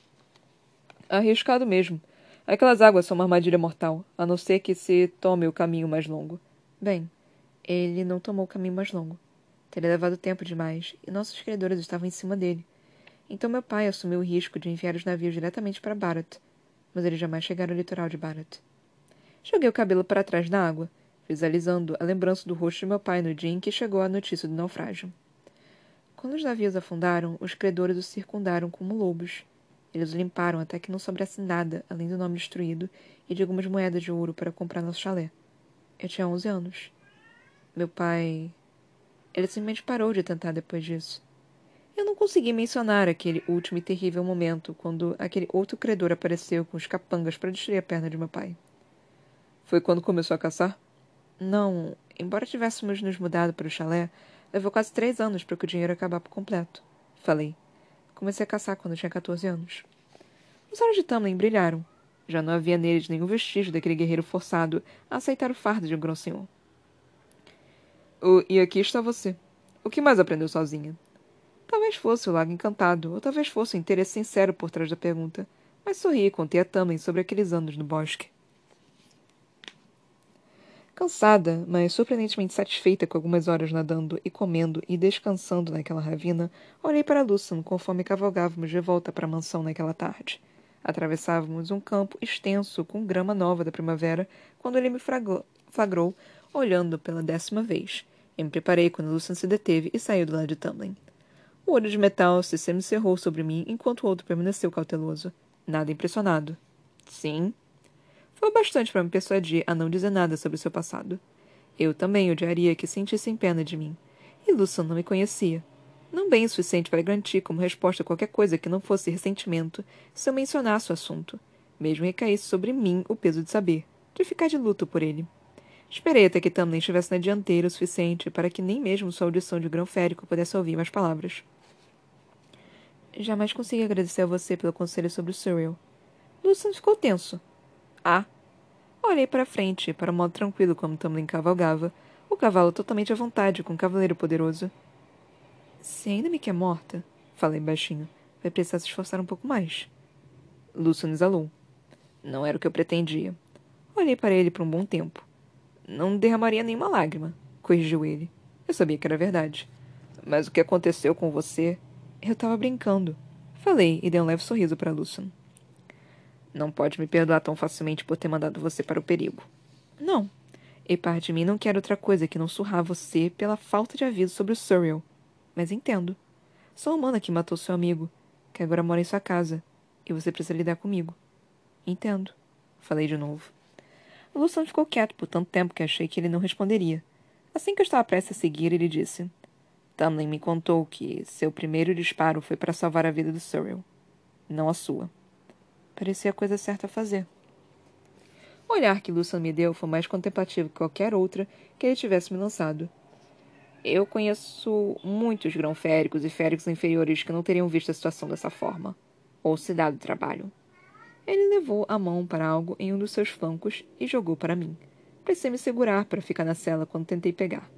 Arriscado mesmo. Aquelas águas são uma armadilha mortal, a não ser que se tome o caminho mais longo. Bem, ele não tomou o caminho mais longo. Teria levado tempo demais, e nossos credores estavam em cima dele. Então meu pai assumiu o risco de enviar os navios diretamente para Barat, mas eles jamais chegaram ao litoral de Barat. Joguei o cabelo para trás da água, visualizando a lembrança do rosto de meu pai no dia em que chegou a notícia do naufrágio. Quando os navios afundaram, os credores os circundaram como lobos, eles o limparam até que não sobrasse nada, além do nome destruído e de algumas moedas de ouro para comprar nosso chalé. Eu tinha onze anos. Meu pai. Ele simplesmente parou de tentar depois disso. Eu não consegui mencionar aquele último e terrível momento quando aquele outro credor apareceu com os capangas para destruir a perna de meu pai. Foi quando começou a caçar? Não. Embora tivéssemos nos mudado para o chalé, levou quase três anos para que o dinheiro acabar por completo. Falei. Comecei a caçar quando tinha 14 anos. Os olhos de Tamlin brilharam. Já não havia neles nenhum vestígio daquele guerreiro forçado a aceitar o fardo de um grão senhor. E aqui está você. O que mais aprendeu sozinha? Talvez fosse o lago encantado, ou talvez fosse o interesse sincero por trás da pergunta, mas sorri e contei a Tamlin sobre aqueles anos no bosque. Cansada, mas surpreendentemente satisfeita com algumas horas nadando e comendo e descansando naquela ravina, olhei para Lucian conforme cavalgávamos de volta para a mansão naquela tarde. Atravessávamos um campo extenso com grama nova da primavera quando ele me flagrou, olhando pela décima vez. Eu me preparei quando Lucian se deteve e saiu do lado de Tamlin. O olho de metal se semicerrou sobre mim enquanto o outro permaneceu cauteloso. Nada impressionado. Sim, foi bastante para me persuadir a não dizer nada sobre seu passado. Eu também odiaria que sentissem pena de mim. E Lucian não me conhecia. Não bem o suficiente para garantir como resposta qualquer coisa que não fosse ressentimento se eu mencionasse o assunto, mesmo recaísse sobre mim o peso de saber, de ficar de luto por ele. Esperei até que Tamlin estivesse na dianteira o suficiente para que nem mesmo sua audição de grão férico pudesse ouvir mais palavras. Jamais consegui agradecer a você pelo conselho sobre o Surreal. Lucian ficou tenso. Ah! Olhei para frente, para o modo tranquilo como Tamlin cavalgava, o cavalo totalmente à vontade com o cavaleiro poderoso. Se ainda me quer morta, falei baixinho, vai precisar se esforçar um pouco mais. Lucian exalou. Não era o que eu pretendia. Olhei para ele por um bom tempo. Não derramaria nenhuma lágrima, corrigiu ele. Eu sabia que era verdade. Mas o que aconteceu com você? Eu estava brincando. Falei e dei um leve sorriso para Lucian. Não pode me perdoar tão facilmente por ter mandado você para o perigo. Não. E parte de mim não quer outra coisa que não surrar você pela falta de aviso sobre o Surreal. Mas entendo. Sou a humana que matou seu amigo, que agora mora em sua casa, e você precisa lidar comigo. Entendo. Falei de novo. O Luciano ficou quieto por tanto tempo que achei que ele não responderia. Assim que eu estava prestes a seguir, ele disse: Tamlin me contou que seu primeiro disparo foi para salvar a vida do Surreal, não a sua. Parecia a coisa certa a fazer. O olhar que Lucian me deu foi mais contemplativo que qualquer outra que ele tivesse me lançado. Eu conheço muitos grão-féricos e féricos inferiores que não teriam visto a situação dessa forma, ou se dado trabalho. Ele levou a mão para algo em um dos seus flancos e jogou para mim. Precisei me segurar para ficar na cela quando tentei pegar.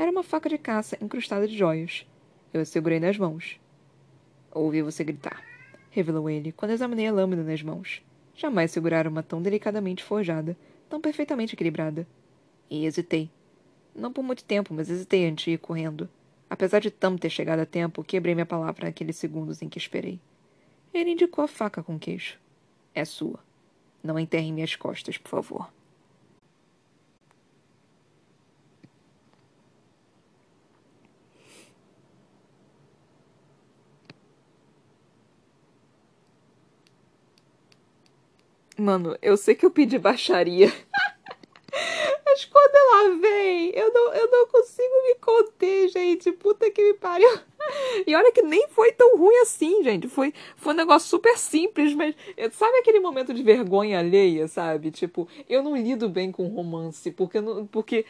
Era uma faca de caça incrustada de joias. Eu a segurei nas mãos. Ouvi você gritar revelou ele quando examinei a lâmina nas mãos. Jamais segurara uma tão delicadamente forjada, tão perfeitamente equilibrada. E hesitei. Não por muito tempo, mas hesitei antes de ir correndo. Apesar de Tam ter chegado a tempo, quebrei minha palavra naqueles segundos em que esperei. Ele indicou a faca com queixo. É sua. Não enterre minhas costas, por favor. Mano, eu sei que eu pedi baixaria. Mas quando ela vem, eu não, eu não consigo me conter, gente. Puta que me pariu. E olha que nem foi tão ruim assim, gente. Foi, foi um negócio super simples, mas sabe aquele momento de vergonha alheia, sabe? Tipo, eu não lido bem com romance, porque não, porque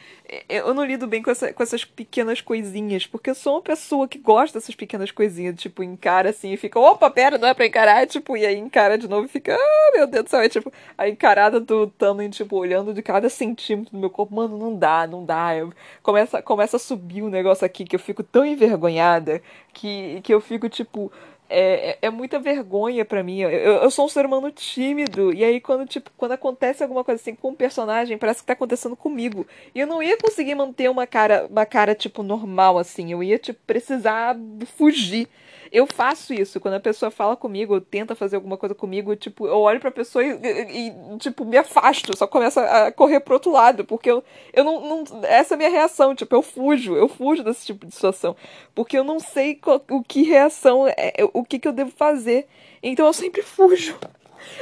eu não lido bem com, essa, com essas pequenas coisinhas, porque eu sou uma pessoa que gosta dessas pequenas coisinhas, tipo, encara assim e fica, opa, pera, não é pra encarar, tipo, e aí encara de novo e fica, ah, meu Deus do céu, é tipo, a encarada do Tamlin, tipo, olhando de cada centímetro do meu corpo, mano, não dá, não dá. Eu, começa, começa a subir o um negócio aqui que eu fico tão envergonhada que, que eu fico tipo. É, é, é muita vergonha para mim. Eu, eu sou um ser humano tímido. E aí, quando, tipo, quando acontece alguma coisa assim com um personagem, parece que tá acontecendo comigo. E eu não ia conseguir manter uma cara, uma cara, tipo, normal, assim. Eu ia, tipo, precisar fugir eu faço isso. Quando a pessoa fala comigo, ou tenta fazer alguma coisa comigo, tipo, eu olho pra pessoa e, e, e tipo, me afasto, só começo a correr pro outro lado, porque eu, eu não, não, Essa é a minha reação, tipo, eu fujo, eu fujo desse tipo de situação. Porque eu não sei qual, o que reação, é, o que, que eu devo fazer. Então eu sempre fujo.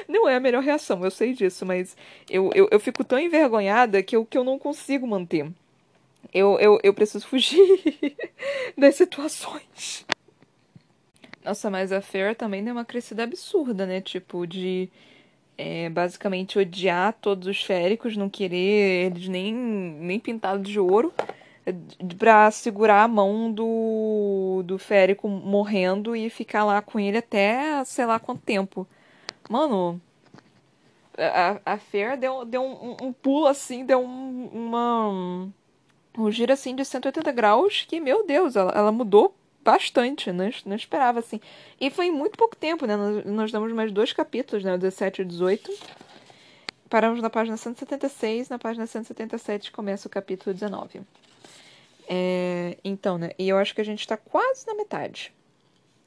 Não é a melhor reação, eu sei disso, mas eu, eu, eu fico tão envergonhada que eu, que eu não consigo manter. Eu, eu, eu preciso fugir das situações. Nossa, mas a Fair também deu uma crescida absurda, né? Tipo, de é, basicamente odiar todos os féricos, não querer eles nem, nem pintados de ouro, é, pra segurar a mão do, do férico morrendo e ficar lá com ele até sei lá quanto tempo. Mano, a, a Fair deu, deu um, um pulo assim, deu um, uma. Um giro assim de 180 graus que, meu Deus, ela, ela mudou bastante, não, não esperava assim. E foi em muito pouco tempo, né? Nós, nós damos mais dois capítulos, né? O 17 e o 18. Paramos na página 176, na página 177 começa o capítulo 19. É, então, né? E eu acho que a gente tá quase na metade.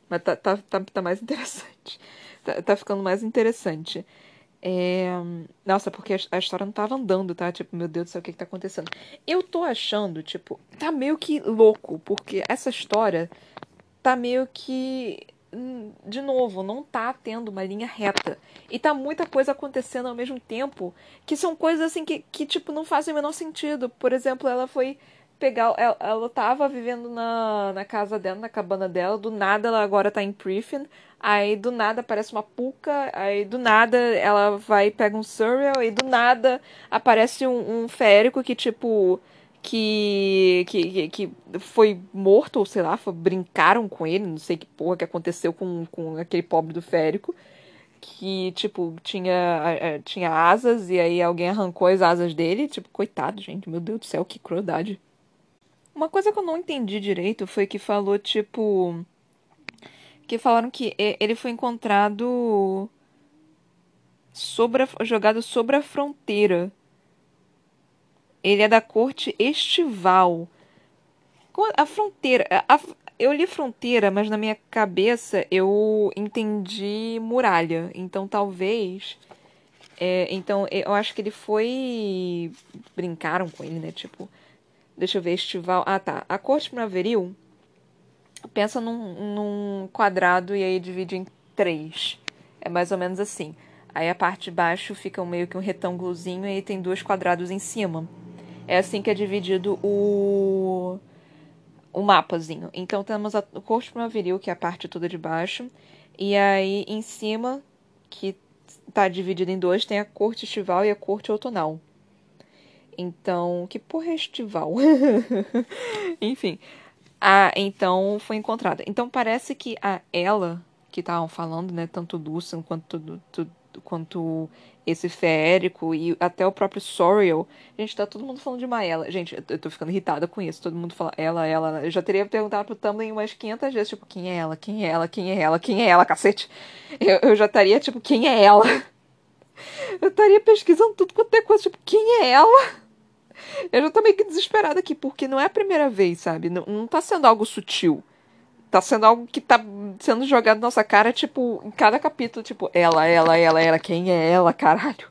Mas tá, tá, tá, tá mais interessante. Tá, tá ficando mais interessante. É... Nossa, porque a história não tava andando, tá? Tipo, meu Deus do céu, o que que tá acontecendo? Eu tô achando, tipo, tá meio que louco, porque essa história tá meio que. Hum, de novo, não tá tendo uma linha reta. E tá muita coisa acontecendo ao mesmo tempo, que são coisas assim que, que tipo, não fazem o menor sentido. Por exemplo, ela foi pegar. Ela, ela tava vivendo na, na casa dela, na cabana dela, do nada ela agora tá em Priffin. Aí do nada aparece uma puca, aí do nada ela vai pega um surreal, e do nada aparece um, um que tipo que, que, que foi morto, ou sei lá, foi, brincaram com ele, não sei que porra que aconteceu com, com aquele pobre do férico. Que, tipo, tinha, tinha asas e aí alguém arrancou as asas dele. Tipo, coitado, gente, meu Deus do céu, que crueldade. Uma coisa que eu não entendi direito foi que falou, tipo que falaram que ele foi encontrado sobre a, jogado sobre a fronteira. Ele é da corte estival. A fronteira. A, eu li fronteira, mas na minha cabeça eu entendi muralha. Então talvez. É, então eu acho que ele foi. Brincaram com ele, né? Tipo. Deixa eu ver, estival. Ah, tá. A corte primaveril pensa num, num quadrado e aí divide em três. É mais ou menos assim. Aí a parte de baixo fica meio que um retângulozinho e aí tem dois quadrados em cima. É assim que é dividido o, o mapazinho. Então temos a, o corpo primaveril, que é a parte toda de baixo. E aí em cima, que está dividido em dois, tem a corte estival e a corte outonal. Então, que porra é estival? Enfim, ah, então foi encontrada. Então parece que a ela que estavam falando, né, tanto Lucian quanto quanto esse Férico e até o próprio Soriel. Gente, tá todo mundo falando de Maela. Gente, eu tô ficando irritada com isso. Todo mundo fala ela, ela. Eu já teria perguntado pro Tumblr umas 500 vezes, tipo, quem é ela? Quem é ela? Quem é ela? Quem é ela, cacete? Eu, eu já estaria, tipo, quem é ela? Eu estaria pesquisando tudo quanto é coisa, tipo, quem é ela? Eu já tô meio que desesperada aqui, porque não é a primeira vez, sabe? Não, não tá sendo algo sutil. Tá sendo algo que tá sendo jogado na nossa cara, tipo, em cada capítulo, tipo, ela, ela, ela, ela, quem é ela, caralho?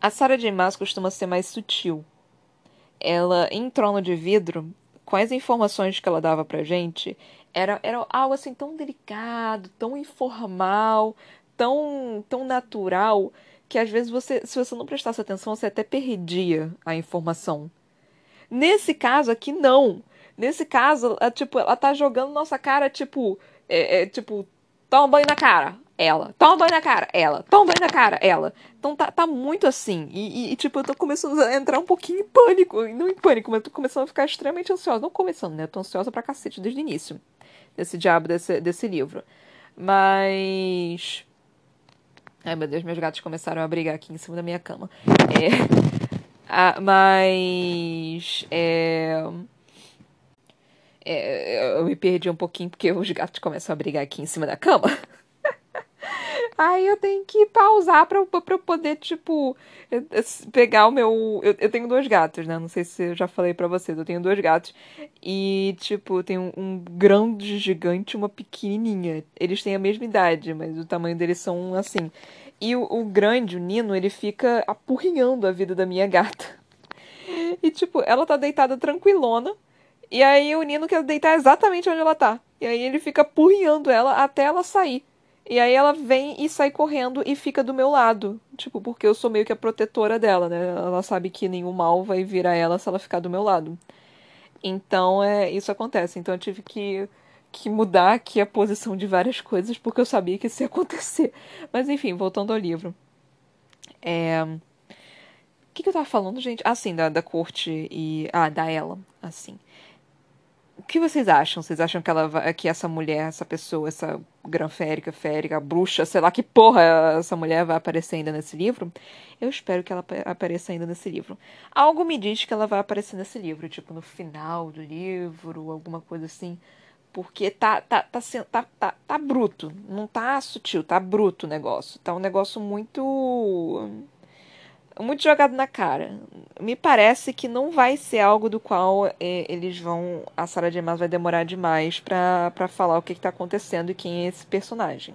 A Sarah J. Maas costuma ser mais sutil. Ela, em Trono de Vidro, as informações que ela dava pra gente, era, era algo assim tão delicado, tão informal, tão, tão natural, que às vezes você, se você não prestasse atenção, você até perdia a informação. Nesse caso aqui, não. Nesse caso, ela, tipo, ela tá jogando nossa cara, tipo, é, é, tipo, toma banho na cara, ela. Toma banho na cara, ela. Toma banho na cara, ela. Então tá, tá muito assim. E, e, e, tipo, eu tô começando a entrar um pouquinho em pânico. Não em pânico, mas eu tô começando a ficar extremamente ansiosa. Não começando, né? Eu tô ansiosa pra cacete desde o início. Desse diabo desse, desse livro. Mas. Ai meu Deus, meus gatos começaram a brigar aqui em cima da minha cama. É. Ah, mas. É... É, eu me perdi um pouquinho porque os gatos começam a brigar aqui em cima da cama. Aí eu tenho que pausar pra, pra eu poder, tipo, pegar o meu. Eu, eu tenho dois gatos, né? Não sei se eu já falei pra vocês. Eu tenho dois gatos. E, tipo, tem um, um grande gigante e uma pequenininha. Eles têm a mesma idade, mas o tamanho deles são assim. E o, o grande, o Nino, ele fica apurrinhando a vida da minha gata. E, tipo, ela tá deitada tranquilona. E aí o Nino quer deitar exatamente onde ela tá. E aí ele fica apurrinhando ela até ela sair. E aí ela vem e sai correndo e fica do meu lado. Tipo, porque eu sou meio que a protetora dela, né? Ela sabe que nenhum mal vai vir a ela se ela ficar do meu lado. Então, é, isso acontece. Então eu tive que que mudar aqui a posição de várias coisas porque eu sabia que isso ia acontecer. Mas enfim, voltando ao livro. É... O que, que eu tava falando, gente? Ah, sim, da, da corte e. Ah, da ela. Assim. O que vocês acham? Vocês acham que, ela que essa mulher, essa pessoa, essa granférica, férica, bruxa, sei lá que porra essa mulher vai aparecer ainda nesse livro? Eu espero que ela apareça ainda nesse livro. Algo me diz que ela vai aparecer nesse livro, tipo no final do livro, alguma coisa assim. Porque tá, tá, tá, tá, tá, tá bruto. Não tá sutil, tá bruto o negócio. Tá um negócio muito. Muito jogado na cara. Me parece que não vai ser algo do qual é, eles vão. A Sarah J. Maas vai demorar demais pra falar o que, que tá acontecendo e quem é esse personagem.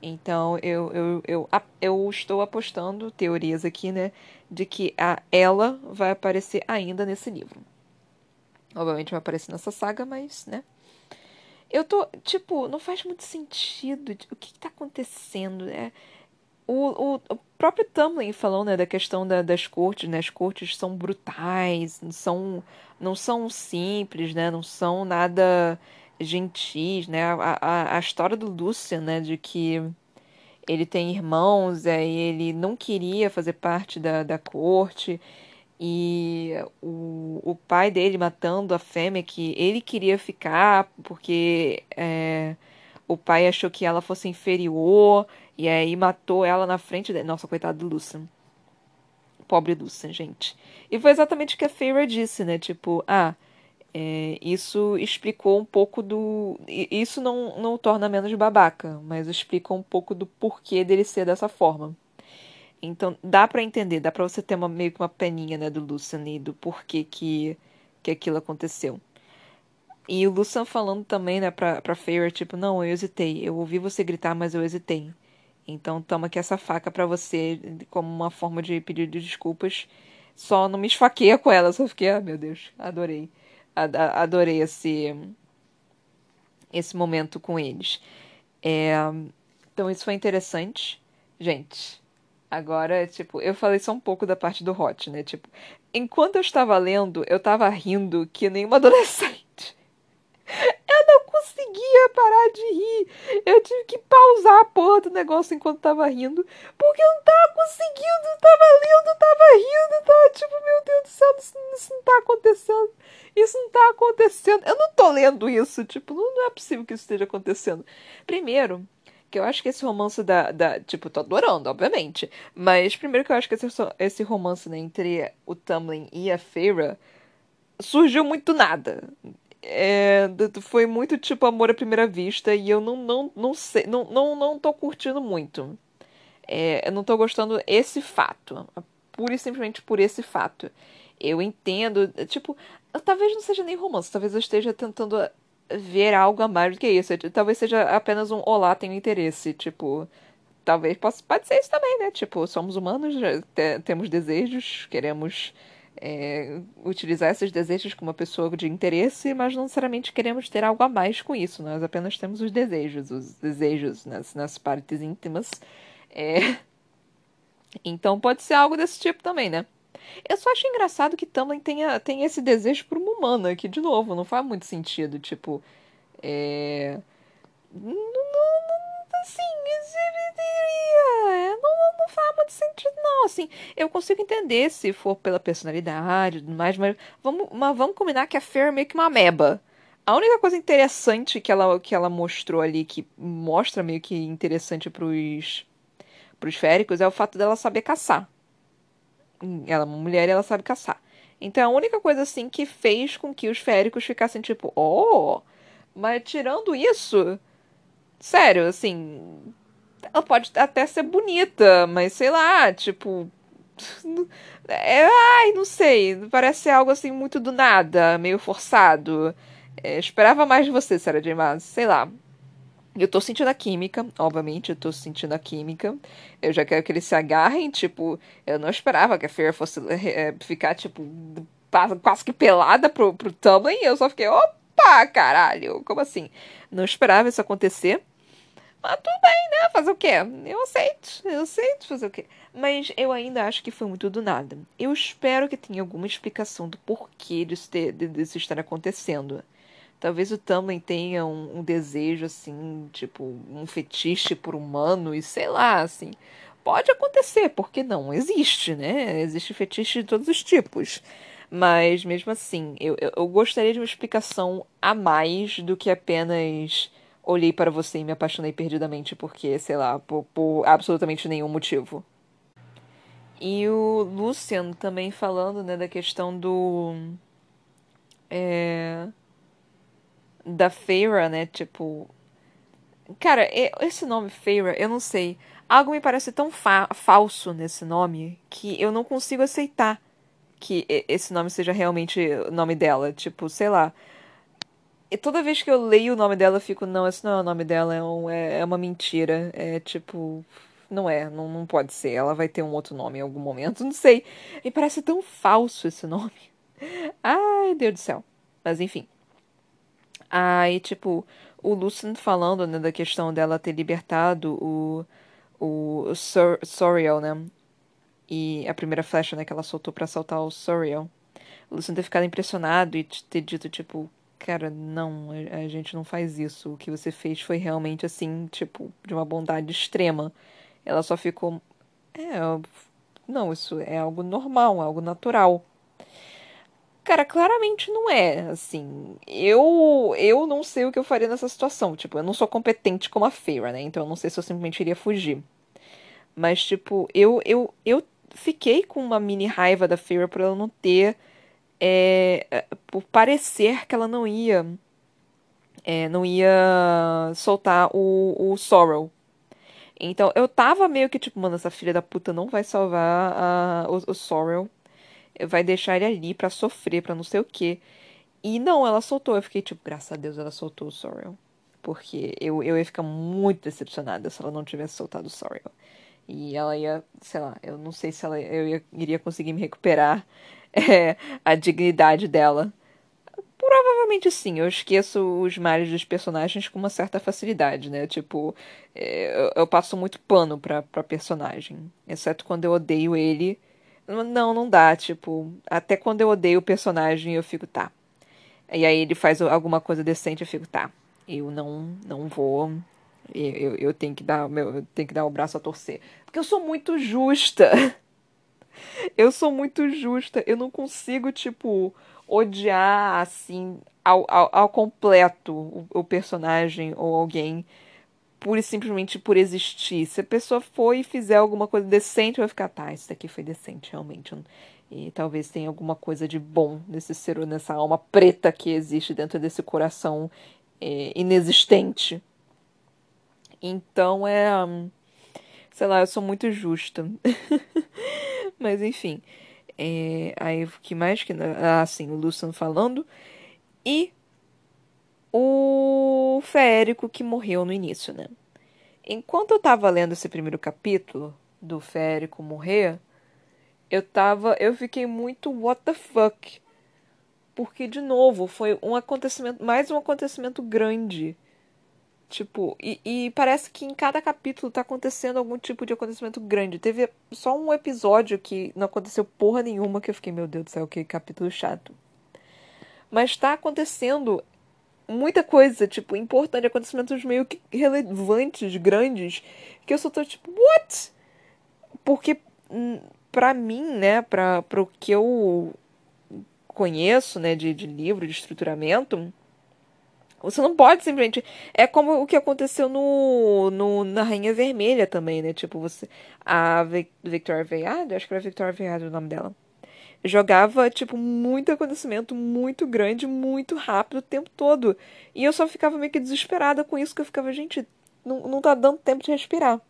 Então eu, eu, eu, eu estou apostando teorias aqui, né? De que a ela vai aparecer ainda nesse livro. Obviamente vai aparecer nessa saga, mas, né? Eu tô, tipo, não faz muito sentido o que, que tá acontecendo, né? O, o, o próprio Tumblr falou, né, da questão da, das cortes, né? As cortes são brutais, não são, não são simples, né? Não são nada gentis, né? A, a, a história do Lucian, né, de que ele tem irmãos, aí ele não queria fazer parte da, da corte, e o, o pai dele matando a fêmea que ele queria ficar porque é, o pai achou que ela fosse inferior e aí matou ela na frente dele. Nossa, coitado do Lucian. Pobre Lucian, gente. E foi exatamente o que a Feyre disse, né? Tipo, ah, é, isso explicou um pouco do. Isso não, não o torna menos babaca, mas explicou um pouco do porquê dele ser dessa forma. Então dá para entender, dá para você ter uma, meio que uma peninha né, do Lucian e do porquê que, que aquilo aconteceu. E o Lucian falando também, né, pra, pra Feyre, tipo, não, eu hesitei. Eu ouvi você gritar, mas eu hesitei. Então toma aqui essa faca para você como uma forma de pedir de desculpas. Só não me esfaqueia com ela. Só fiquei, ah, meu Deus, adorei. Adorei esse, esse momento com eles. É, então isso foi interessante. Gente, Agora, tipo, eu falei só um pouco da parte do hot, né? Tipo, enquanto eu estava lendo, eu estava rindo que nem uma adolescente. Eu não conseguia parar de rir. Eu tive que pausar a porra do negócio enquanto tava rindo. Porque eu não tava conseguindo. Tava lendo, tava rindo. Tava tipo, meu Deus do céu, isso, isso não tá acontecendo. Isso não tá acontecendo. Eu não tô lendo isso. Tipo, não, não é possível que isso esteja acontecendo. Primeiro, que eu acho que esse romance da, da. Tipo, tô adorando, obviamente. Mas primeiro que eu acho que esse, esse romance né, entre o Tamlin e a Feyre surgiu muito nada. É, foi muito tipo amor à primeira vista e eu não, não, não sei, não, não, não tô curtindo muito. É, eu não tô gostando esse fato. Pura e simplesmente por esse fato. Eu entendo, tipo, talvez não seja nem romance, talvez eu esteja tentando ver algo a mais do que isso. Talvez seja apenas um olá, tenho interesse. Tipo, talvez possa, pode ser isso também, né? Tipo, somos humanos, te, temos desejos, queremos é, utilizar esses desejos com uma pessoa de interesse, mas não necessariamente queremos ter algo a mais com isso. Nós apenas temos os desejos, os desejos nas, nas partes íntimas. É... Então pode ser algo desse tipo também, né? Eu só acho engraçado que Tamlin tenha, tenha esse desejo por uma humana, que, de novo, não faz muito sentido. Tipo, é. Não, assim, é, não, não faz muito sentido, não. Assim, eu consigo entender se for pela personalidade e tudo mais, mas vamos, mas vamos combinar que a Fer é meio que uma ameba. A única coisa interessante que ela, que ela mostrou ali, que mostra meio que interessante pros, pros féricos, é o fato dela saber caçar. Ela é uma mulher e ela sabe caçar. Então a única coisa assim que fez com que os féricos ficassem tipo, oh, mas tirando isso, sério, assim, ela pode até ser bonita, mas sei lá, tipo, é, ai, não sei, parece algo assim muito do nada, meio forçado. É, esperava mais de você, Sarah J. Maas, sei lá. Eu tô sentindo a química, obviamente, eu tô sentindo a química. Eu já quero que eles se agarrem, tipo, eu não esperava que a Fer fosse é, ficar, tipo, quase que pelada pro, pro Tumblr, e eu só fiquei, opa, caralho, como assim? Não esperava isso acontecer. Mas tudo bem, né? Fazer o quê? Eu aceito, eu aceito fazer o quê? Mas eu ainda acho que foi muito do nada. Eu espero que tenha alguma explicação do porquê disso, ter, disso estar acontecendo. Talvez o Tumblr tenha um, um, desejo, assim, tipo, um fetiche por humano e sei lá, assim. Pode acontecer, porque não? Existe, né? Existe fetiche de todos os tipos. Mas, mesmo assim, eu, eu gostaria de uma explicação a mais do que apenas olhei para você e me apaixonei perdidamente porque, sei lá, por, por absolutamente nenhum motivo. E o Lucian também falando, né, da questão do. É da Feira, né? Tipo. Cara, esse nome Feira, eu não sei. Algo me parece tão fa falso nesse nome que eu não consigo aceitar que esse nome seja realmente o nome dela. Tipo, sei lá. Toda vez que eu leio o nome dela, eu fico, não, esse não é o nome dela, é, um, é, é uma mentira. É tipo. Não é, não, não pode ser. Ela vai ter um outro nome em algum momento, não sei. E parece tão falso esse nome. Ai, Deus do céu. Mas enfim. Aí, tipo, o Lucian falando, né, da questão dela ter libertado o, o, Sor Soriel, né? E a primeira flecha, né, que ela soltou para assaltar o Soriel. O Lucian ter ficado impressionado e ter dito, tipo, cara, não, a, a gente não faz isso. O que você fez foi realmente, assim, tipo, de uma bondade extrema. Ela só ficou. É, não, isso é algo normal, algo natural. Cara, claramente não é, assim. Eu eu não sei o que eu faria nessa situação. Tipo, eu não sou competente como a Feira, né? Então eu não sei se eu simplesmente iria fugir. Mas, tipo, eu, eu, eu fiquei com uma mini raiva da Feira por ela não ter. É, é, por parecer que ela não ia. É, não ia soltar o, o Sorrow. Então eu tava meio que tipo, mano, essa filha da puta não vai salvar a, o, o vai deixar ele ali para sofrer, para não sei o quê. E não, ela soltou. Eu fiquei tipo, graças a Deus ela soltou o Sorrel. Porque eu, eu ia ficar muito decepcionada se ela não tivesse soltado o Sorrel. E ela ia, sei lá, eu não sei se ela eu ia, iria conseguir me recuperar é, a dignidade dela. Provavelmente sim, eu esqueço os males dos personagens com uma certa facilidade, né? Tipo, é, eu, eu, passo muito pano pra, pra personagem. Exceto quando eu odeio ele não, não dá, tipo, até quando eu odeio o personagem eu fico, tá. E aí ele faz alguma coisa decente, eu fico, tá. Eu não, não vou. Eu, eu, eu tenho que dar, meu, eu tenho que dar o braço a torcer, porque eu sou muito justa. eu sou muito justa. Eu não consigo, tipo, odiar assim ao, ao, ao completo o, o personagem ou alguém pura e simplesmente por existir. Se a pessoa for e fizer alguma coisa decente, vai ficar, tá, isso daqui foi decente, realmente. E talvez tenha alguma coisa de bom nesse ser, nessa alma preta que existe dentro desse coração é, inexistente. Então é. Sei lá, eu sou muito justa. Mas enfim. É, aí que mais que. Ah, sim, o Luciano falando. E o Férico que morreu no início, né? Enquanto eu tava lendo esse primeiro capítulo do Férico morrer, eu tava, eu fiquei muito what the fuck. Porque de novo, foi um acontecimento, mais um acontecimento grande. Tipo, e, e, parece que em cada capítulo tá acontecendo algum tipo de acontecimento grande. Teve só um episódio que não aconteceu porra nenhuma que eu fiquei, meu Deus do céu, que capítulo chato. mas tá acontecendo muita coisa, tipo, importante, acontecimentos meio que relevantes, grandes, que eu só tô tipo, what? Porque hum, pra mim, né, pra, pro que eu conheço, né, de, de livro, de estruturamento, você não pode simplesmente. É como o que aconteceu no, no na Rainha Vermelha também, né? Tipo, você. A Victoria Veyard, acho que era Victoria Veyard o nome dela. Jogava, tipo, muito acontecimento muito grande, muito rápido o tempo todo. E eu só ficava meio que desesperada com isso, que eu ficava, gente, não, não tá dando tempo de respirar.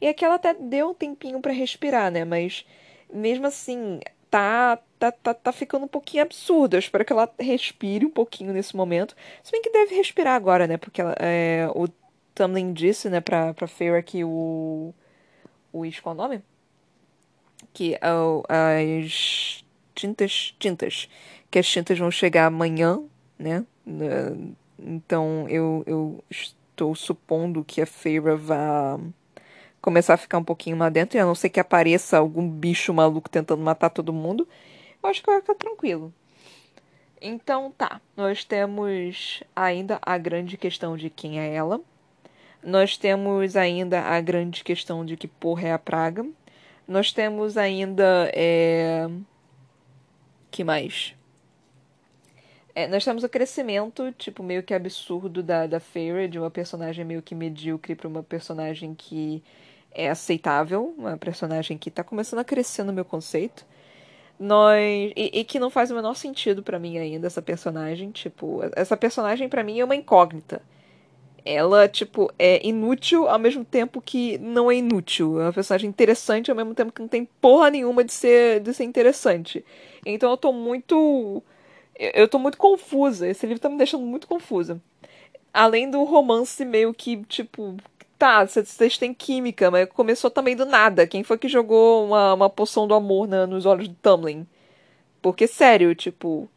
E aqui ela até deu um tempinho para respirar, né? Mas mesmo assim, tá, tá, tá, tá ficando um pouquinho absurdo. Eu espero que ela respire um pouquinho nesse momento. Se bem que deve respirar agora, né? Porque ela, é, o Tamlin disse, né, pra, pra Feyre que o. O qual é o nome? Que uh, as tintas. Tintas. Que as tintas vão chegar amanhã, né? Então eu, eu estou supondo que a Feira vá começar a ficar um pouquinho lá dentro, e a não ser que apareça algum bicho maluco tentando matar todo mundo, eu acho que vai ficar tranquilo. Então tá, nós temos ainda a grande questão de quem é ela. Nós temos ainda a grande questão de que porra é a praga. Nós temos ainda. É... que mais? É, nós temos o crescimento, tipo, meio que absurdo da, da Feyre, de uma personagem meio que medíocre para uma personagem que é aceitável, uma personagem que tá começando a crescer no meu conceito. Nós e, e que não faz o menor sentido para mim ainda essa personagem, tipo, essa personagem para mim é uma incógnita. Ela, tipo, é inútil ao mesmo tempo que não é inútil. É uma personagem interessante ao mesmo tempo que não tem porra nenhuma de ser, de ser interessante. Então eu tô muito. Eu tô muito confusa. Esse livro tá me deixando muito confusa. Além do romance meio que, tipo, tá, vocês têm química, mas começou também do nada. Quem foi que jogou uma, uma poção do amor na, nos olhos do Tumblin? Porque, sério, tipo.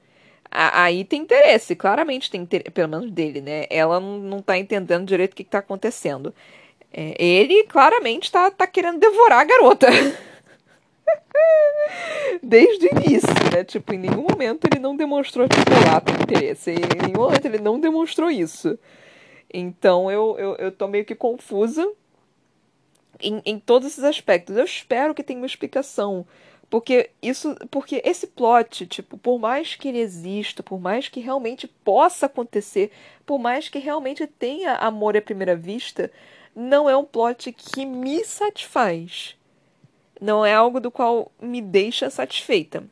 A, aí tem interesse, claramente tem interesse, pelo menos dele, né? Ela não, não tá entendendo direito o que, que tá acontecendo. É, ele claramente tá, tá querendo devorar a garota. Desde o início, né? Tipo, em nenhum momento ele não demonstrou, tipo, lá, interesse. Em nenhum momento ele não demonstrou isso. Então eu, eu, eu tô meio que confusa em, em todos esses aspectos. Eu espero que tenha uma explicação. Porque isso. Porque esse plot, tipo, por mais que ele exista, por mais que realmente possa acontecer, por mais que realmente tenha amor à primeira vista, não é um plot que me satisfaz. Não é algo do qual me deixa satisfeita.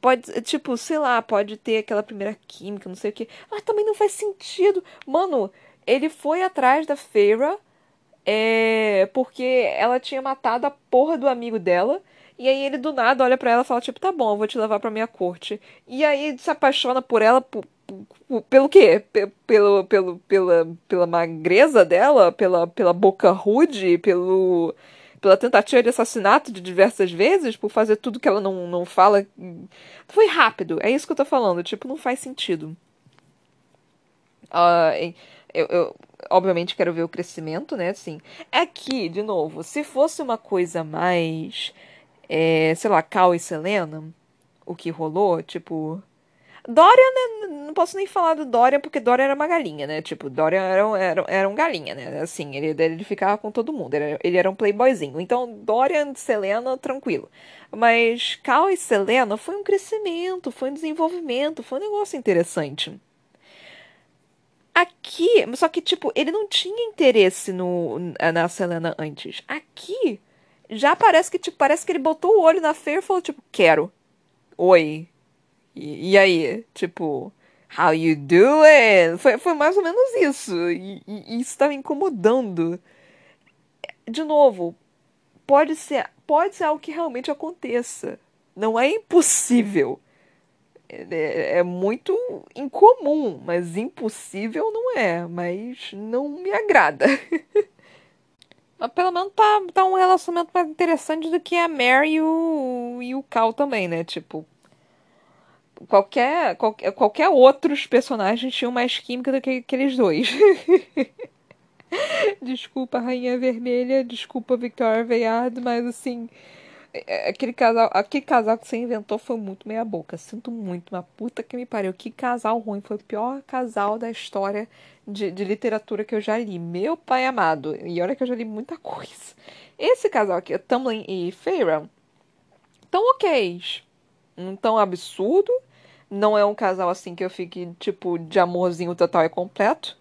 Pode, tipo, sei lá, pode ter aquela primeira química, não sei o que. Mas também não faz sentido. Mano, ele foi atrás da Feira é, porque ela tinha matado a porra do amigo dela. E aí ele do nada olha para ela e fala, tipo, tá bom, eu vou te levar pra minha corte. E aí se apaixona por ela por, por, pelo quê? Pelo, pelo, pela, pela magreza dela? Pela, pela boca rude? Pelo, pela tentativa de assassinato de diversas vezes? Por fazer tudo que ela não, não fala? Foi rápido, é isso que eu tô falando. Tipo, não faz sentido. Uh, eu, eu, obviamente quero ver o crescimento, né? Assim, aqui, de novo, se fosse uma coisa mais, é, sei lá, Cal e Selena, o que rolou, tipo. Dorian, né, não posso nem falar do Dorian, porque Dorian era uma galinha, né? Tipo, Dorian era, era, era um galinha, né? Assim, ele, ele ficava com todo mundo, ele, ele era um playboyzinho. Então, Dorian e Selena, tranquilo. Mas Cal e Selena foi um crescimento, foi um desenvolvimento, foi um negócio interessante. Aqui, só que, tipo, ele não tinha interesse no, na Selena antes. Aqui, já parece que, tipo, parece que ele botou o olho na Fair e falou, tipo, quero. Oi. E, e aí? Tipo, how you doing? Foi, foi mais ou menos isso. E, e, e isso tá me incomodando. De novo, pode ser, pode ser algo que realmente aconteça. Não é impossível. É, é, muito incomum, mas impossível não é, mas não me agrada. mas pelo menos tá, tá um relacionamento mais interessante do que a Mary e o, e o Cal também, né? Tipo, qualquer, qualquer, qualquer outros personagens tinham mais química do que aqueles dois. desculpa, Rainha Vermelha, desculpa, Victoria Veyard, mas assim é, aquele casal, aquele casal que você inventou foi muito meia boca. Sinto muito, uma puta que me pariu. Que casal ruim. Foi o pior casal da história de, de literatura que eu já li. Meu pai amado. E olha que eu já li muita coisa. Esse casal aqui, Tumblin e Feyre, tão ok. Não tão absurdo. Não é um casal assim que eu fique, tipo, de amorzinho total e completo.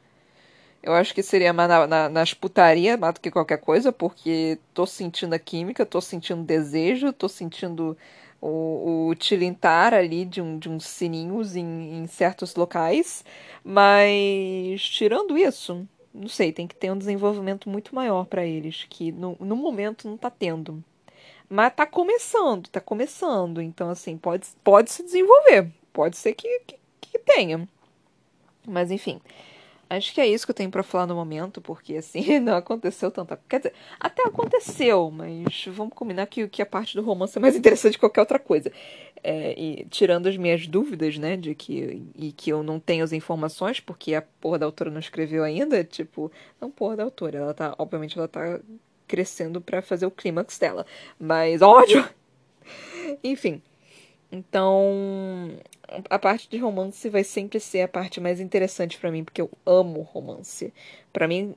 Eu acho que seria mais na, na, nas putaria mais do que qualquer coisa, porque tô sentindo a química, tô sentindo desejo, tô sentindo o, o tilintar ali de, um, de uns sininhos em, em certos locais. Mas, tirando isso, não sei, tem que ter um desenvolvimento muito maior para eles, que no, no momento não tá tendo. Mas tá começando, tá começando. Então, assim, pode, pode se desenvolver. Pode ser que, que, que tenha. Mas, enfim. Acho que é isso que eu tenho para falar no momento, porque assim, não aconteceu tanta. Quer dizer, até aconteceu, mas vamos combinar que, que a parte do romance é mais interessante que qualquer outra coisa. É, e tirando as minhas dúvidas, né, de que, e que eu não tenho as informações, porque a porra da autora não escreveu ainda, tipo, não porra da autora, ela tá, obviamente, ela tá crescendo para fazer o clímax dela, mas ódio! Enfim. Então, a parte de romance vai sempre ser a parte mais interessante para mim, porque eu amo romance. Para mim,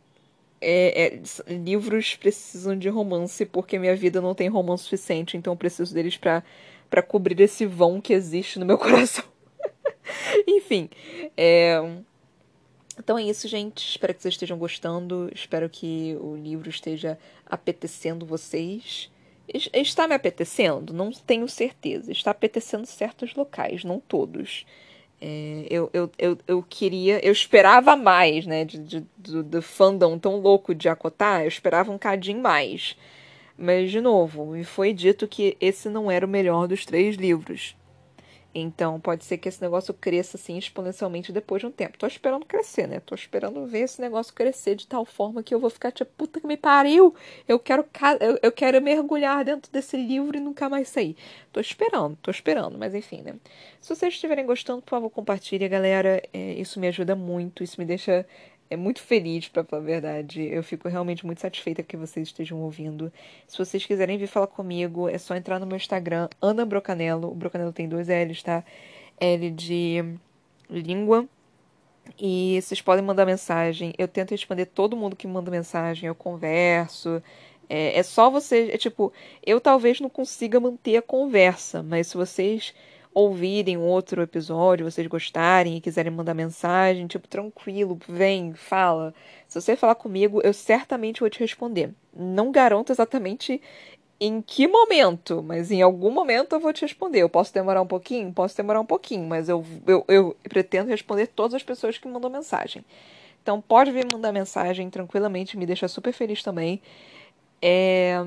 é, é, livros precisam de romance porque minha vida não tem romance suficiente, então eu preciso deles para cobrir esse vão que existe no meu coração. Enfim, é... então é isso, gente. Espero que vocês estejam gostando. Espero que o livro esteja apetecendo vocês. Está me apetecendo? Não tenho certeza. Está apetecendo certos locais, não todos. É, eu, eu, eu, eu queria, eu esperava mais, né? De, de, do, do fandom tão louco de Akotar, eu esperava um cadinho mais. Mas, de novo, me foi dito que esse não era o melhor dos três livros. Então, pode ser que esse negócio cresça assim exponencialmente depois de um tempo. Tô esperando crescer, né? Tô esperando ver esse negócio crescer de tal forma que eu vou ficar tipo, puta que me pariu! Eu quero, eu, eu quero mergulhar dentro desse livro e nunca mais sair. Tô esperando, tô esperando, mas enfim, né? Se vocês estiverem gostando, por favor, compartilhe, galera. É, isso me ajuda muito, isso me deixa é muito feliz, para falar a verdade. Eu fico realmente muito satisfeita que vocês estejam ouvindo. Se vocês quiserem vir falar comigo, é só entrar no meu Instagram, Ana Brocanello. O Brocanello tem dois L's, tá? L de língua. E vocês podem mandar mensagem. Eu tento responder todo mundo que manda mensagem. Eu converso. É, é só vocês. É tipo, eu talvez não consiga manter a conversa, mas se vocês ouvirem outro episódio, vocês gostarem e quiserem mandar mensagem, tipo, tranquilo, vem, fala. Se você falar comigo, eu certamente vou te responder. Não garanto exatamente em que momento, mas em algum momento eu vou te responder. Eu posso demorar um pouquinho? Posso demorar um pouquinho, mas eu, eu, eu pretendo responder todas as pessoas que mandam mensagem. Então pode vir mandar mensagem tranquilamente, me deixa super feliz também. É...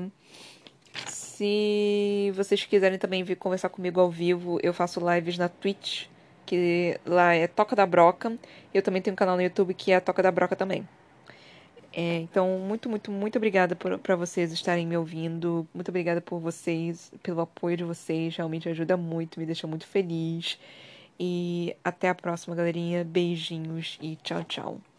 Se vocês quiserem também vir conversar comigo ao vivo, eu faço lives na Twitch, que lá é Toca da Broca. Eu também tenho um canal no YouTube que é Toca da Broca também. É, então, muito, muito, muito obrigada para vocês estarem me ouvindo. Muito obrigada por vocês, pelo apoio de vocês. Realmente ajuda muito, me deixa muito feliz. E até a próxima, galerinha. Beijinhos e tchau, tchau.